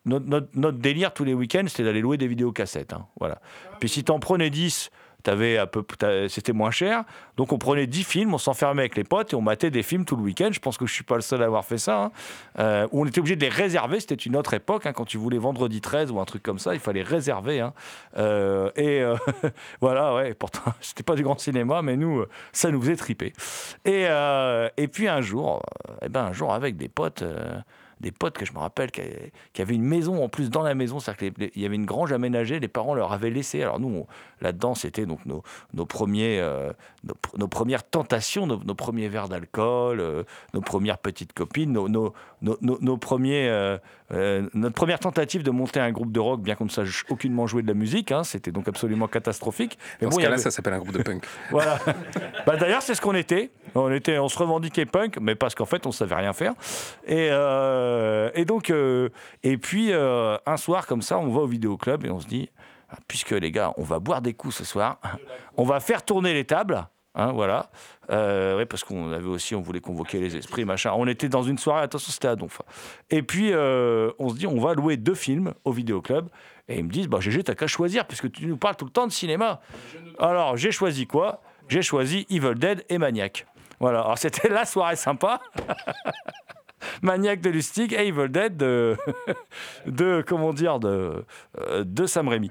Notre- notre délire tous les week-ends, c'était d'aller louer des vidéocassettes, hein, voilà. Puis si t'en prenais 10, t'avais c'était moins cher. Donc on prenait 10 films, on s'enfermait avec les potes et on matait des films tout le week-end. Je pense que je suis pas le seul à avoir fait ça. hein. Euh, on était obligé de les réserver. C'était une autre époque. hein, quand tu voulais vendredi 13 ou un truc comme ça, il fallait réserver. hein. Euh, et euh, [LAUGHS] voilà, ouais. Pourtant, [LAUGHS] c'était pas du grand cinéma, mais nous, ça nous faisait triper. Et, et puis un jour, eh ben, un jour avec des potes. Euh, des potes que je me rappelle qui avaient, une maison en plus dans la maison, c'est-à-dire qu'il y avait une grange aménagée, les parents leur avaient laissé. Alors nous, là-dedans, c'était donc euh, nos, pr- nos premières tentations, nos, premiers verres d'alcool, euh, nos premières petites copines, nos, premiers, euh, notre première tentative de monter un groupe de rock, bien qu'on ne sache aucunement jouer de la musique, hein, c'était donc absolument catastrophique. Mais Dans bon, ce cas-là, avait- ça s'appelle un groupe de punk. [LAUGHS] voilà. Bah, D'ailleurs, c'est ce qu'on était. On, était. on se revendiquait punk, mais parce qu'en fait, on savait rien faire. Et, euh, et donc, euh, et puis, un soir comme ça, on va au vidéoclub et on se dit, ah, puisque les gars, on va boire des coups ce soir, on va faire tourner les tables. Hein, voilà. Euh, ouais, parce qu'on avait aussi, on voulait convoquer les esprits, machin. On était dans une soirée, attention, c'était à Donf. Et puis, euh, on se dit, on va louer deux films au vidéoclub. Et ils me disent, bah, GG, t'as qu'à choisir, puisque tu nous parles tout le temps de cinéma. Alors, j'ai choisi quoi? J'ai choisi Evil Dead et Maniac. Voilà, alors c'était la soirée sympa. [LAUGHS] Maniac de Lustig et Evil Dead de, [LAUGHS] de comment dire, de, euh, de Sam Raimi.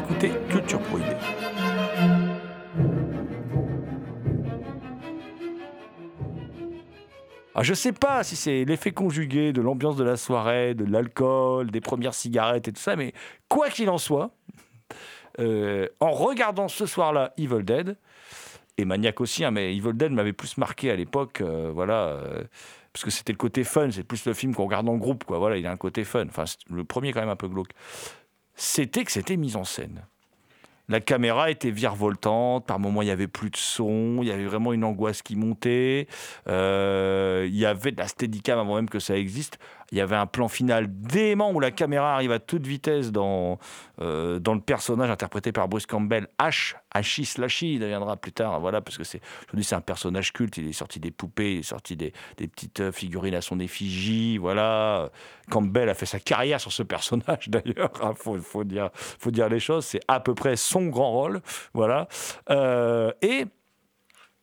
Écoutez Culture Prohibée. Ah, je sais pas si c'est l'effet conjugué de l'ambiance de la soirée, de l'alcool, des premières cigarettes et tout ça, mais quoi qu'il en soit, euh, en regardant ce soir-là Evil Dead, et Maniac aussi, hein, mais Evil Dead m'avait plus marqué à l'époque, euh, voilà, euh, parce que c'était le côté fun, c'est plus le film qu'on regarde en groupe, quoi, voilà, il a un côté fun, enfin, le premier quand même un peu glauque. C'était que c'était mis en scène. La caméra était virevoltante, par moments il n'y avait plus de son, il y avait vraiment une angoisse qui montait, euh, il y avait de la steadicam avant même que ça existe, il y avait un plan final dément où la caméra arrive à toute vitesse dans, euh, dans le personnage interprété par Bruce Campbell, H, Hachi Slashy, il deviendra plus tard, voilà, parce que c'est aujourd'hui c'est un personnage culte, il est sorti des poupées, il est sorti des, petites euh, figurines à son effigie, voilà. Campbell a fait sa carrière sur ce personnage [LAUGHS] d'ailleurs, il faut, faut, dire, faut dire les choses, c'est à peu près son grand rôle, voilà. Euh, et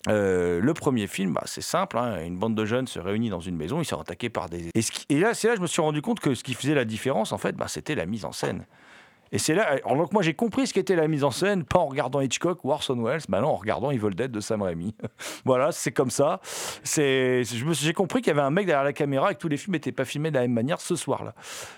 euh, le premier film, bah, c'est simple, hein, une bande de jeunes se réunit dans une maison, ils sont attaqués par des... Et, là, c'est là que je me suis rendu compte que ce qui faisait la différence, en fait, bah, c'était la mise en scène. Et c'est là, alors donc moi j'ai compris ce qu'était la mise en scène, pas en regardant Hitchcock ou Orson Welles, bah non, en regardant Evil Dead de Sam Raimi. [LAUGHS] voilà, c'est comme ça. J'ai compris qu'il y avait un mec derrière la caméra et que tous les films n'étaient pas filmés de la même manière ce soir-là.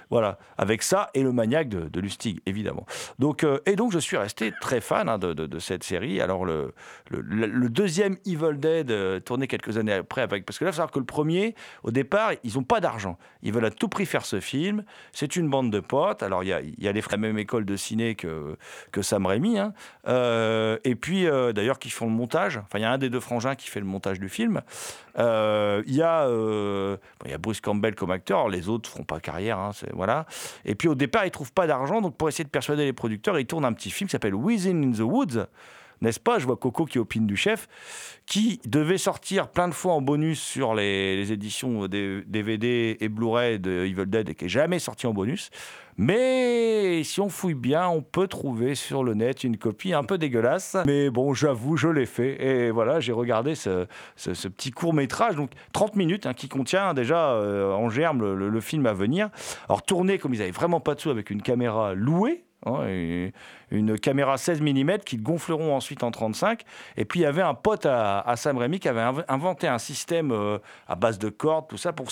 Voilà, avec ça et le maniaque de, Lustig, évidemment. Donc, euh, et donc je suis resté très fan hein, de, cette série. Alors le, le, deuxième Evil Dead, euh, tourné quelques années après, avec, parce que là, il faut savoir que le premier, au départ, ils n'ont pas d'argent. Ils veulent à tout prix faire ce film. C'est une bande de potes. Alors, il y a, y a les frères, même école de ciné que, que Sam Raimi. hein. Euh, et puis, euh, d'ailleurs, qui font le montage. Enfin, il y a un des deux frangins qui fait le montage du film. Euh, Il y, a, y a Bruce Campbell comme acteur. Les autres feront pas carrière. hein, voilà. Et puis, au départ, ils trouvent pas d'argent. Donc, pour essayer de persuader les producteurs, ils tournent un petit film qui s'appelle Within in the Woods n'est-ce pas Je vois Coco qui opine du chef, qui devait sortir plein de fois en bonus sur les, éditions DVD et Blu-ray de Evil Dead et qui n'est jamais sorti en bonus. Mais si on fouille bien, on peut trouver sur le net une copie un peu dégueulasse. Mais bon, j'avoue, je l'ai fait. Et voilà, j'ai regardé ce, petit court métrage, donc 30 minutes, hein, qui contient déjà euh, en germe le, le film à venir. Alors tourné comme ils n'avaient vraiment pas de sous avec une caméra louée. Hein, une caméra 16 mm qu'ils gonfleront ensuite en 35. Et puis il y avait un pote à, Sam Raimi qui avait inv- inventé un système euh, à base de cordes, tout ça, pour,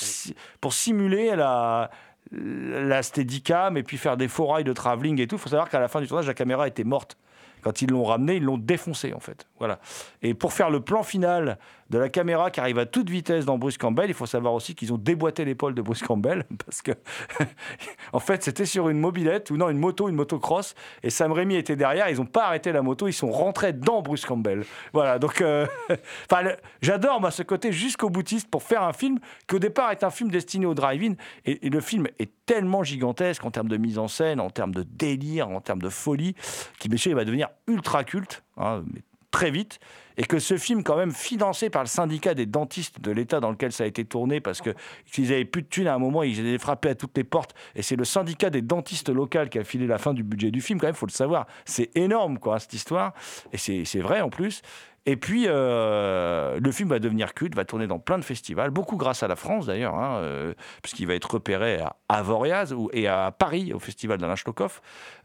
pour simuler la, la Steadicam et puis faire des faux rails de travelling et tout. Il faut savoir qu'à la fin du tournage, la caméra était morte. Quand ils l'ont ramené, ils l'ont défoncé en fait. Voilà. Et pour faire le plan final de la caméra qui arrive à toute vitesse dans Bruce Campbell, il faut savoir aussi qu'ils ont déboîté l'épaule de Bruce Campbell [LAUGHS] parce que [LAUGHS] en fait c'était sur une mobilette ou non une moto, une motocross et Sam Raimi était derrière. Ils n'ont pas arrêté la moto, ils sont rentrés dans Bruce Campbell. Voilà. Donc, euh, [LAUGHS] enfin, j'adore moi ce côté jusqu'au boutiste pour faire un film qui au départ est un film destiné au drive-in et, le film est tellement gigantesque en termes de mise en scène, en termes de délire, en termes de folie, qui va devenir ultra culte, hein, mais très vite, et que ce film quand même financé par le syndicat des dentistes de l'État dans lequel ça a été tourné, parce que s'ils avaient plus de thunes à un moment, ils étaient frappés à toutes les portes, et c'est le syndicat des dentistes locaux qui a filé la fin du budget du film, quand même, faut le savoir. C'est énorme, quoi, cette histoire, et c'est vrai en plus. Et puis, euh, le film va devenir culte, va tourner dans plein de festivals, beaucoup grâce à la France d'ailleurs, hein, euh, puisqu'il va être repéré à Avoriaz et à Paris, au festival d'Alain Stokov.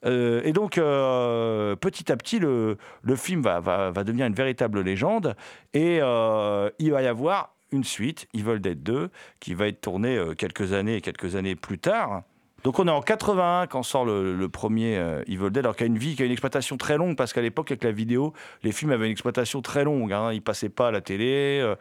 Euh, et donc, petit à petit, le, film va, devenir une véritable légende. Et il va y avoir une suite, Evil Dead 2, qui va être tournée quelques années et quelques années plus tard. Donc on est en 81 quand sort le, premier euh, Evil Dead, alors qu'il a une vie, qui a une exploitation très longue, parce qu'à l'époque, avec la vidéo, les films avaient une exploitation très longue. Hein, ils passaient pas à la télé, euh,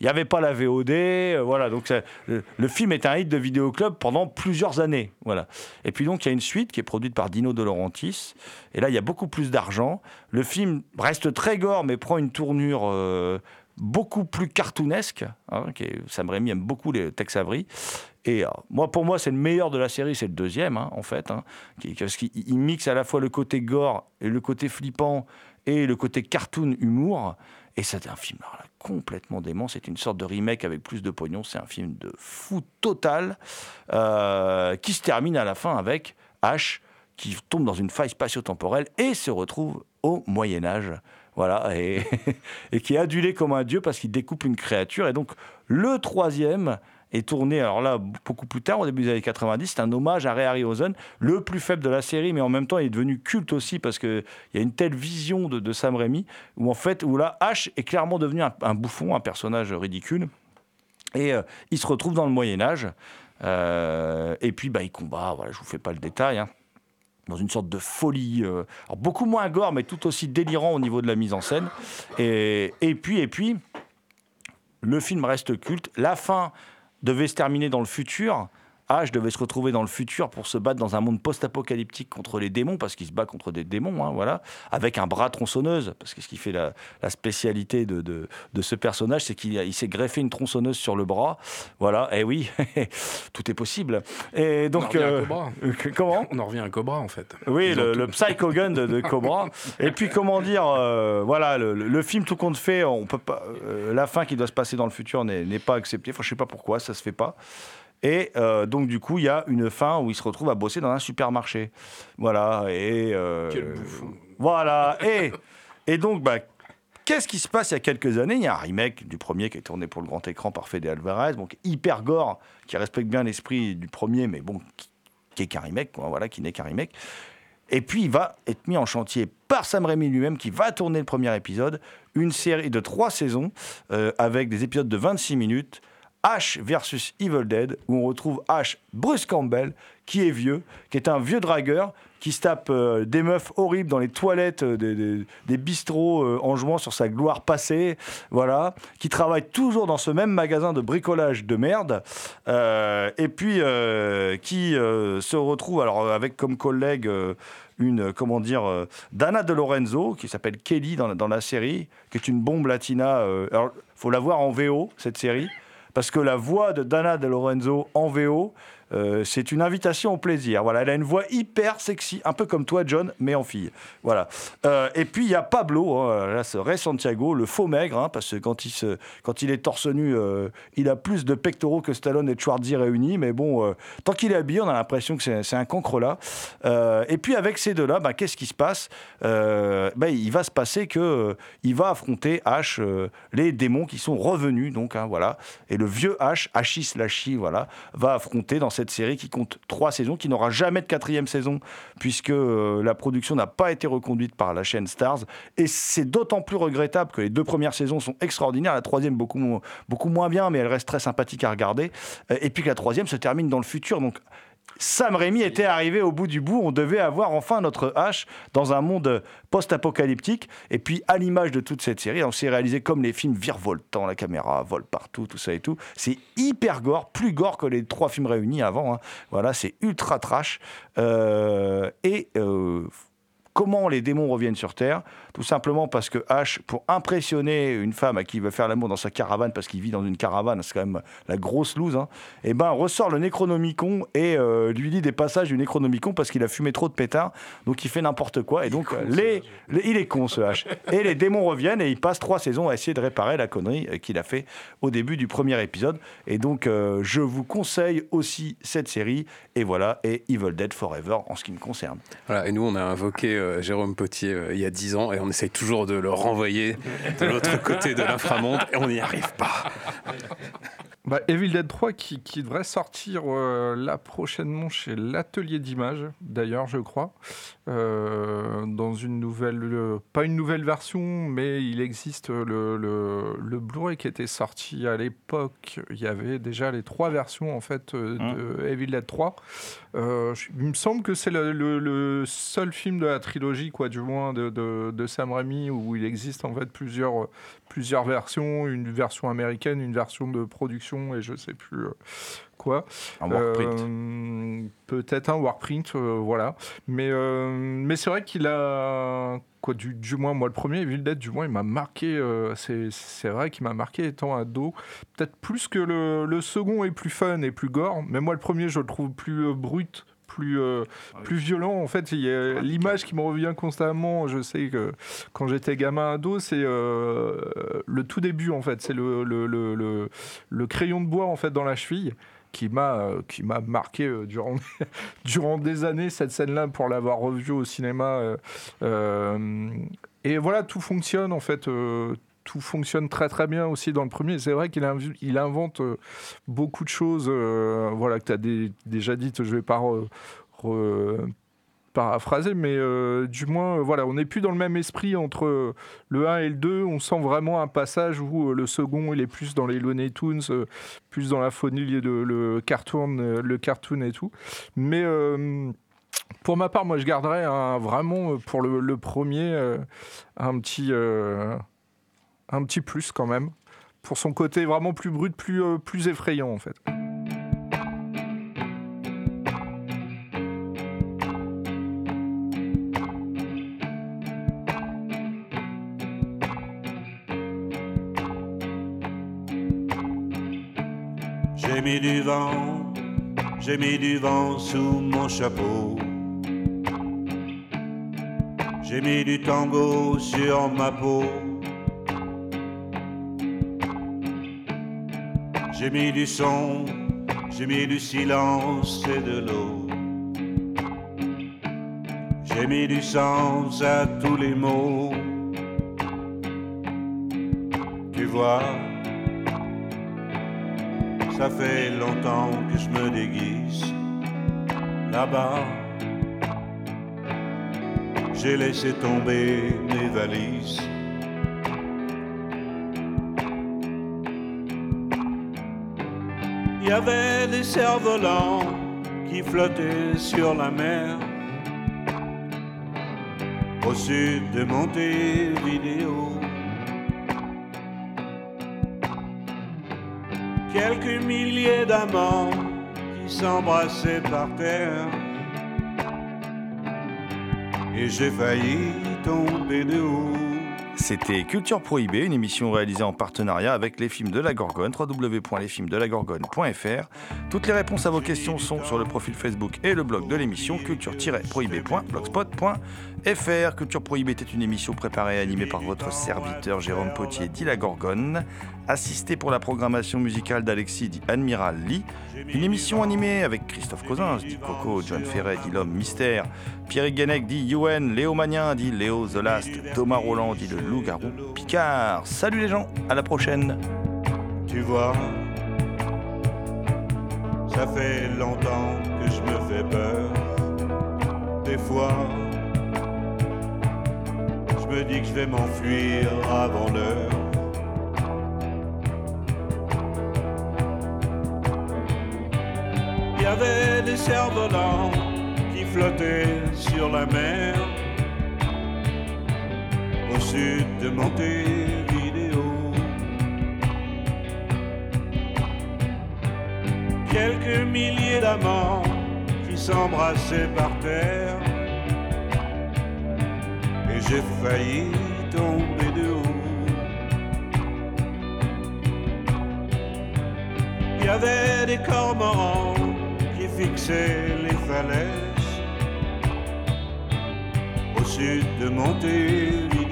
il n'y avait pas la VOD, euh, voilà. Donc ça- le, film est un hit de vidéoclub pendant plusieurs années, voilà. Et puis donc il y a une suite qui est produite par Dino De Laurentiis, et là il y a beaucoup plus d'argent. Le film reste très gore, mais prend une tournure euh, beaucoup plus cartoonesque. Hein, qui est- Sam Raimi aime beaucoup les Tex. Et euh, moi, pour moi, c'est le meilleur de la série, c'est le deuxième, hein, en fait, hein, parce qu'il il mixe à la fois le côté gore et le côté flippant et le côté cartoon humour. Et c'est un film complètement dément. C'est une sorte de remake avec plus de pognon. C'est un film de fou total euh, qui se termine à la fin avec Ash qui tombe dans une faille spatio-temporelle et se retrouve au Moyen Âge. Voilà, [LAUGHS] et qui est adulé comme un dieu parce qu'il découpe une créature. Et donc, le troisième est tourné, alors là, beaucoup plus tard, au début des années 90. C'est un hommage à Ray Harryhausen, le plus faible de la série, mais en même temps, il est devenu culte aussi parce qu'il y a une telle vision de, Sam Raimi où, en fait, où là, Ash est clairement devenu un, bouffon, un personnage ridicule. Et euh, il se retrouve dans le Moyen-Âge. Euh, et puis, bah, il combat, voilà, je vous fais pas le détail. hein dans une sorte de folie, euh, beaucoup moins gore, mais tout aussi délirant au niveau de la mise en scène. Et, et puis, et puis, le film reste culte. La fin devait se terminer dans le futur. Ash devait se retrouver dans le futur pour se battre dans un monde post-apocalyptique contre les démons, parce qu'il se bat contre des démons, hein, voilà, avec un bras tronçonneuse, parce que ce qui fait la, la spécialité de, de, de ce personnage, c'est qu'il il s'est greffé une tronçonneuse sur le bras, voilà, et oui, [LAUGHS] tout est possible. Et On en donc, revient à euh, Cobra. [LAUGHS] comment? On en revient à Cobra en fait. oui, le, le Psycho Gun de, de [LAUGHS] Cobra. Et puis, comment dire, euh, voilà, le, le film tout compte fait, on peut pas, euh, la fin qui doit se passer dans le futur n'est n'est pas acceptée. Enfin, je sais pas pourquoi, ça se fait pas. Et euh, donc, du coup, il y a une fin où il se retrouve à bosser dans un supermarché. Voilà. Et. euh, Quel bouffon. Voilà. Et, et donc, bah, Qu'est-ce qui se passe il y a quelques années? Il y a un remake du premier qui est tourné pour le grand écran par Fede Alvarez, donc hyper gore, qui respecte bien l'esprit du premier, mais bon, qui, est qu'un remake, quoi, voilà, qui n'est qu'un remake. Et puis il va être mis en chantier par Sam Raimi lui-même, qui va tourner le premier épisode, une série de trois saisons, euh, avec des épisodes de 26 minutes. Ash versus Evil Dead, où on retrouve Ash Bruce Campbell, qui est vieux, qui est un vieux dragueur, qui se tape euh, des meufs horribles dans les toilettes euh, des, des- bistrots euh, en jouant sur sa gloire passée, voilà, qui travaille toujours dans ce même magasin de bricolage de merde, et puis qui se retrouve alors avec comme collègue une, comment dire, Dana De Lorenzo, qui s'appelle Kelly dans, la- dans la série, qui est une bombe latina. alors, faut la voir en VO, cette série, parce que la voix de Dana De Lorenzo en VO, euh, c'est une invitation au plaisir. Voilà, elle a une voix hyper sexy, un peu comme toi, John, mais en fille. Voilà. Euh, et puis il y a Pablo, hein, là, ce Santiago, le faux maigre, hein, parce que quand il, se, quand il est torse nu, euh, il a plus de pectoraux que Stallone et Schwarzy réunis. Mais bon, tant qu'il est habillé, on a l'impression que c'est un cancre là. Et puis avec ces deux-là, bah, qu'est-ce qui se passe? Bah, Il va se passer que il va affronter H, les démons qui sont revenus, donc hein, voilà. Et le vieux H, Hachis Lachi, voilà, va affronter dans cette série qui compte trois saisons, qui n'aura jamais de quatrième saison, puisque euh, la production n'a pas été reconduite par la chaîne Stars. Et c'est d'autant plus regrettable que les deux premières saisons sont extraordinaires, la troisième beaucoup, beaucoup moins bien, mais elle reste très sympathique à regarder. Euh, Et puis que la troisième se termine dans le futur. Donc Sam Raimi était arrivé au bout du bout. On devait avoir enfin notre H dans un monde post-apocalyptique. Et puis, à l'image de toute cette série, on s'est réalisé comme les films virevoltants, la caméra vole partout, tout ça et tout. C'est hyper gore, plus gore que les trois films réunis avant. hein. Voilà, c'est ultra trash. Euh, et euh, comment les démons reviennent sur Terre Tout simplement parce que H, pour impressionner une femme à qui il veut faire l'amour dans sa caravane, parce qu'il vit dans une caravane, c'est quand même la grosse loose, hein, et ben ressort le Necronomicon et euh, lui lit des passages du Necronomicon parce qu'il a fumé trop de pétards, donc il fait n'importe quoi. Et donc les, les- il est con ce H. Et les démons reviennent et il passe trois saisons à essayer de réparer la connerie euh, qu'il a fait au début du premier épisode. Et donc euh, je vous conseille aussi cette série. Et voilà, et Evil Dead Forever en ce qui me concerne. Voilà, et nous, on a invoqué euh, Jérôme Potier euh, il y a 10 ans et on essaye toujours de le renvoyer de l'autre côté de l'inframonde et on n'y arrive pas. Bah, Evil Dead 3 qui, qui devrait sortir euh, là prochainement chez l'atelier d'images, d'ailleurs, je crois, euh, dans une nouvelle, euh, pas une nouvelle version, mais il existe le, le, le Blu-ray qui était sorti à l'époque. Il y avait déjà les trois versions en fait euh, de Evil Dead 3. Euh, je- il me semble que c'est le seul film de la trilogie, quoi, du moins de, de, de Sam Raimi, où il existe en fait plusieurs, plusieurs versions, une version américaine, une version de production et je sais plus euh, quoi. Un. Euh, Peut-être un workprint, euh, voilà. Mais, euh, mais c'est vrai qu'il a. Quoi, du, du moins, moi, le premier Evil Dead, du moins, il m'a marqué. c'est vrai qu'il m'a marqué étant ado. Peut-être plus que le, le second est plus fun et plus gore. Mais moi, le premier, je le trouve plus brut. Plus, euh, plus violent en fait. Il y a l'image qui me revient constamment. Je sais que quand j'étais gamin ado c'est euh, le tout début en fait. C'est le, le, le, crayon de bois en fait dans la cheville qui m'a euh, qui m'a marqué durant [LAUGHS] durant des années cette scène là pour l'avoir revue au cinéma euh, et voilà tout fonctionne en fait tout fonctionne très très bien aussi dans le premier. C'est vrai qu'il inv- il invente euh, beaucoup de choses euh, voilà, que tu as déjà dites, je vais pas re- re- paraphraser, mais euh, du moins, voilà, on n'est plus dans le même esprit entre le 1 et le 2. On sent vraiment un passage où le second, il est plus dans les Looney Tunes, plus dans la folie de le cartoon, le cartoon et tout. Mais pour ma part, moi, je garderais un- vraiment pour le, premier un petit un petit plus quand même pour son côté vraiment plus brut, plus euh, plus effrayant en fait. J'ai mis du vent, j'ai mis du vent sous mon chapeau. J'ai mis du tango sur ma peau. J'ai mis du son, j'ai mis du silence et de l'eau. J'ai mis du sens à tous les mots. Tu vois, ça fait longtemps que je me déguise là-bas. J'ai laissé tomber mes valises. Il y avait des cerfs-volants qui flottaient sur la mer. Au sud de Montevideo. Quelques milliers d'amants qui s'embrassaient par terre. Et j'ai failli tomber de haut. C'était Culture Prohibée, une émission réalisée en partenariat avec les films de la Gorgone, www.lesfilmsdelagorgone.fr. Toutes les réponses à vos questions sont sur le profil Facebook et le blog de l'émission culture-prohibée.blogspot.fr. Culture Prohibée était une émission préparée et animée par votre serviteur Jérôme Potier dit la Gorgone, assisté pour la programmation musicale d'Alexis dit Admiral Lee. Une émission animée avec Christophe Cosins dit Coco, John Ferret dit L'Homme Mystère, Pierre Guenec dit Yuen, Léo Magnin dit Léo The Last, Thomas Roland dit Le Loup-Garou Picard. Salut les gens, à la prochaine. Tu vois, ça fait longtemps que je me fais peur. Des fois, je me dis que je vais m'enfuir avant l'heure. Il y avait des cerfs-volants qui flottaient sur la mer sud de Montevideo. Quelques milliers d'amants qui s'embrassaient par terre et j'ai failli tomber de haut. Il y avait des cormorans qui fixaient les falaises au sud de Montevideo.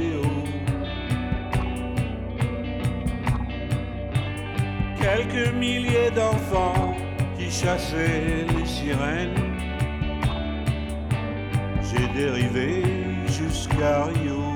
Quelques milliers d'enfants qui chassaient les sirènes. J'ai dérivé jusqu'à Rio.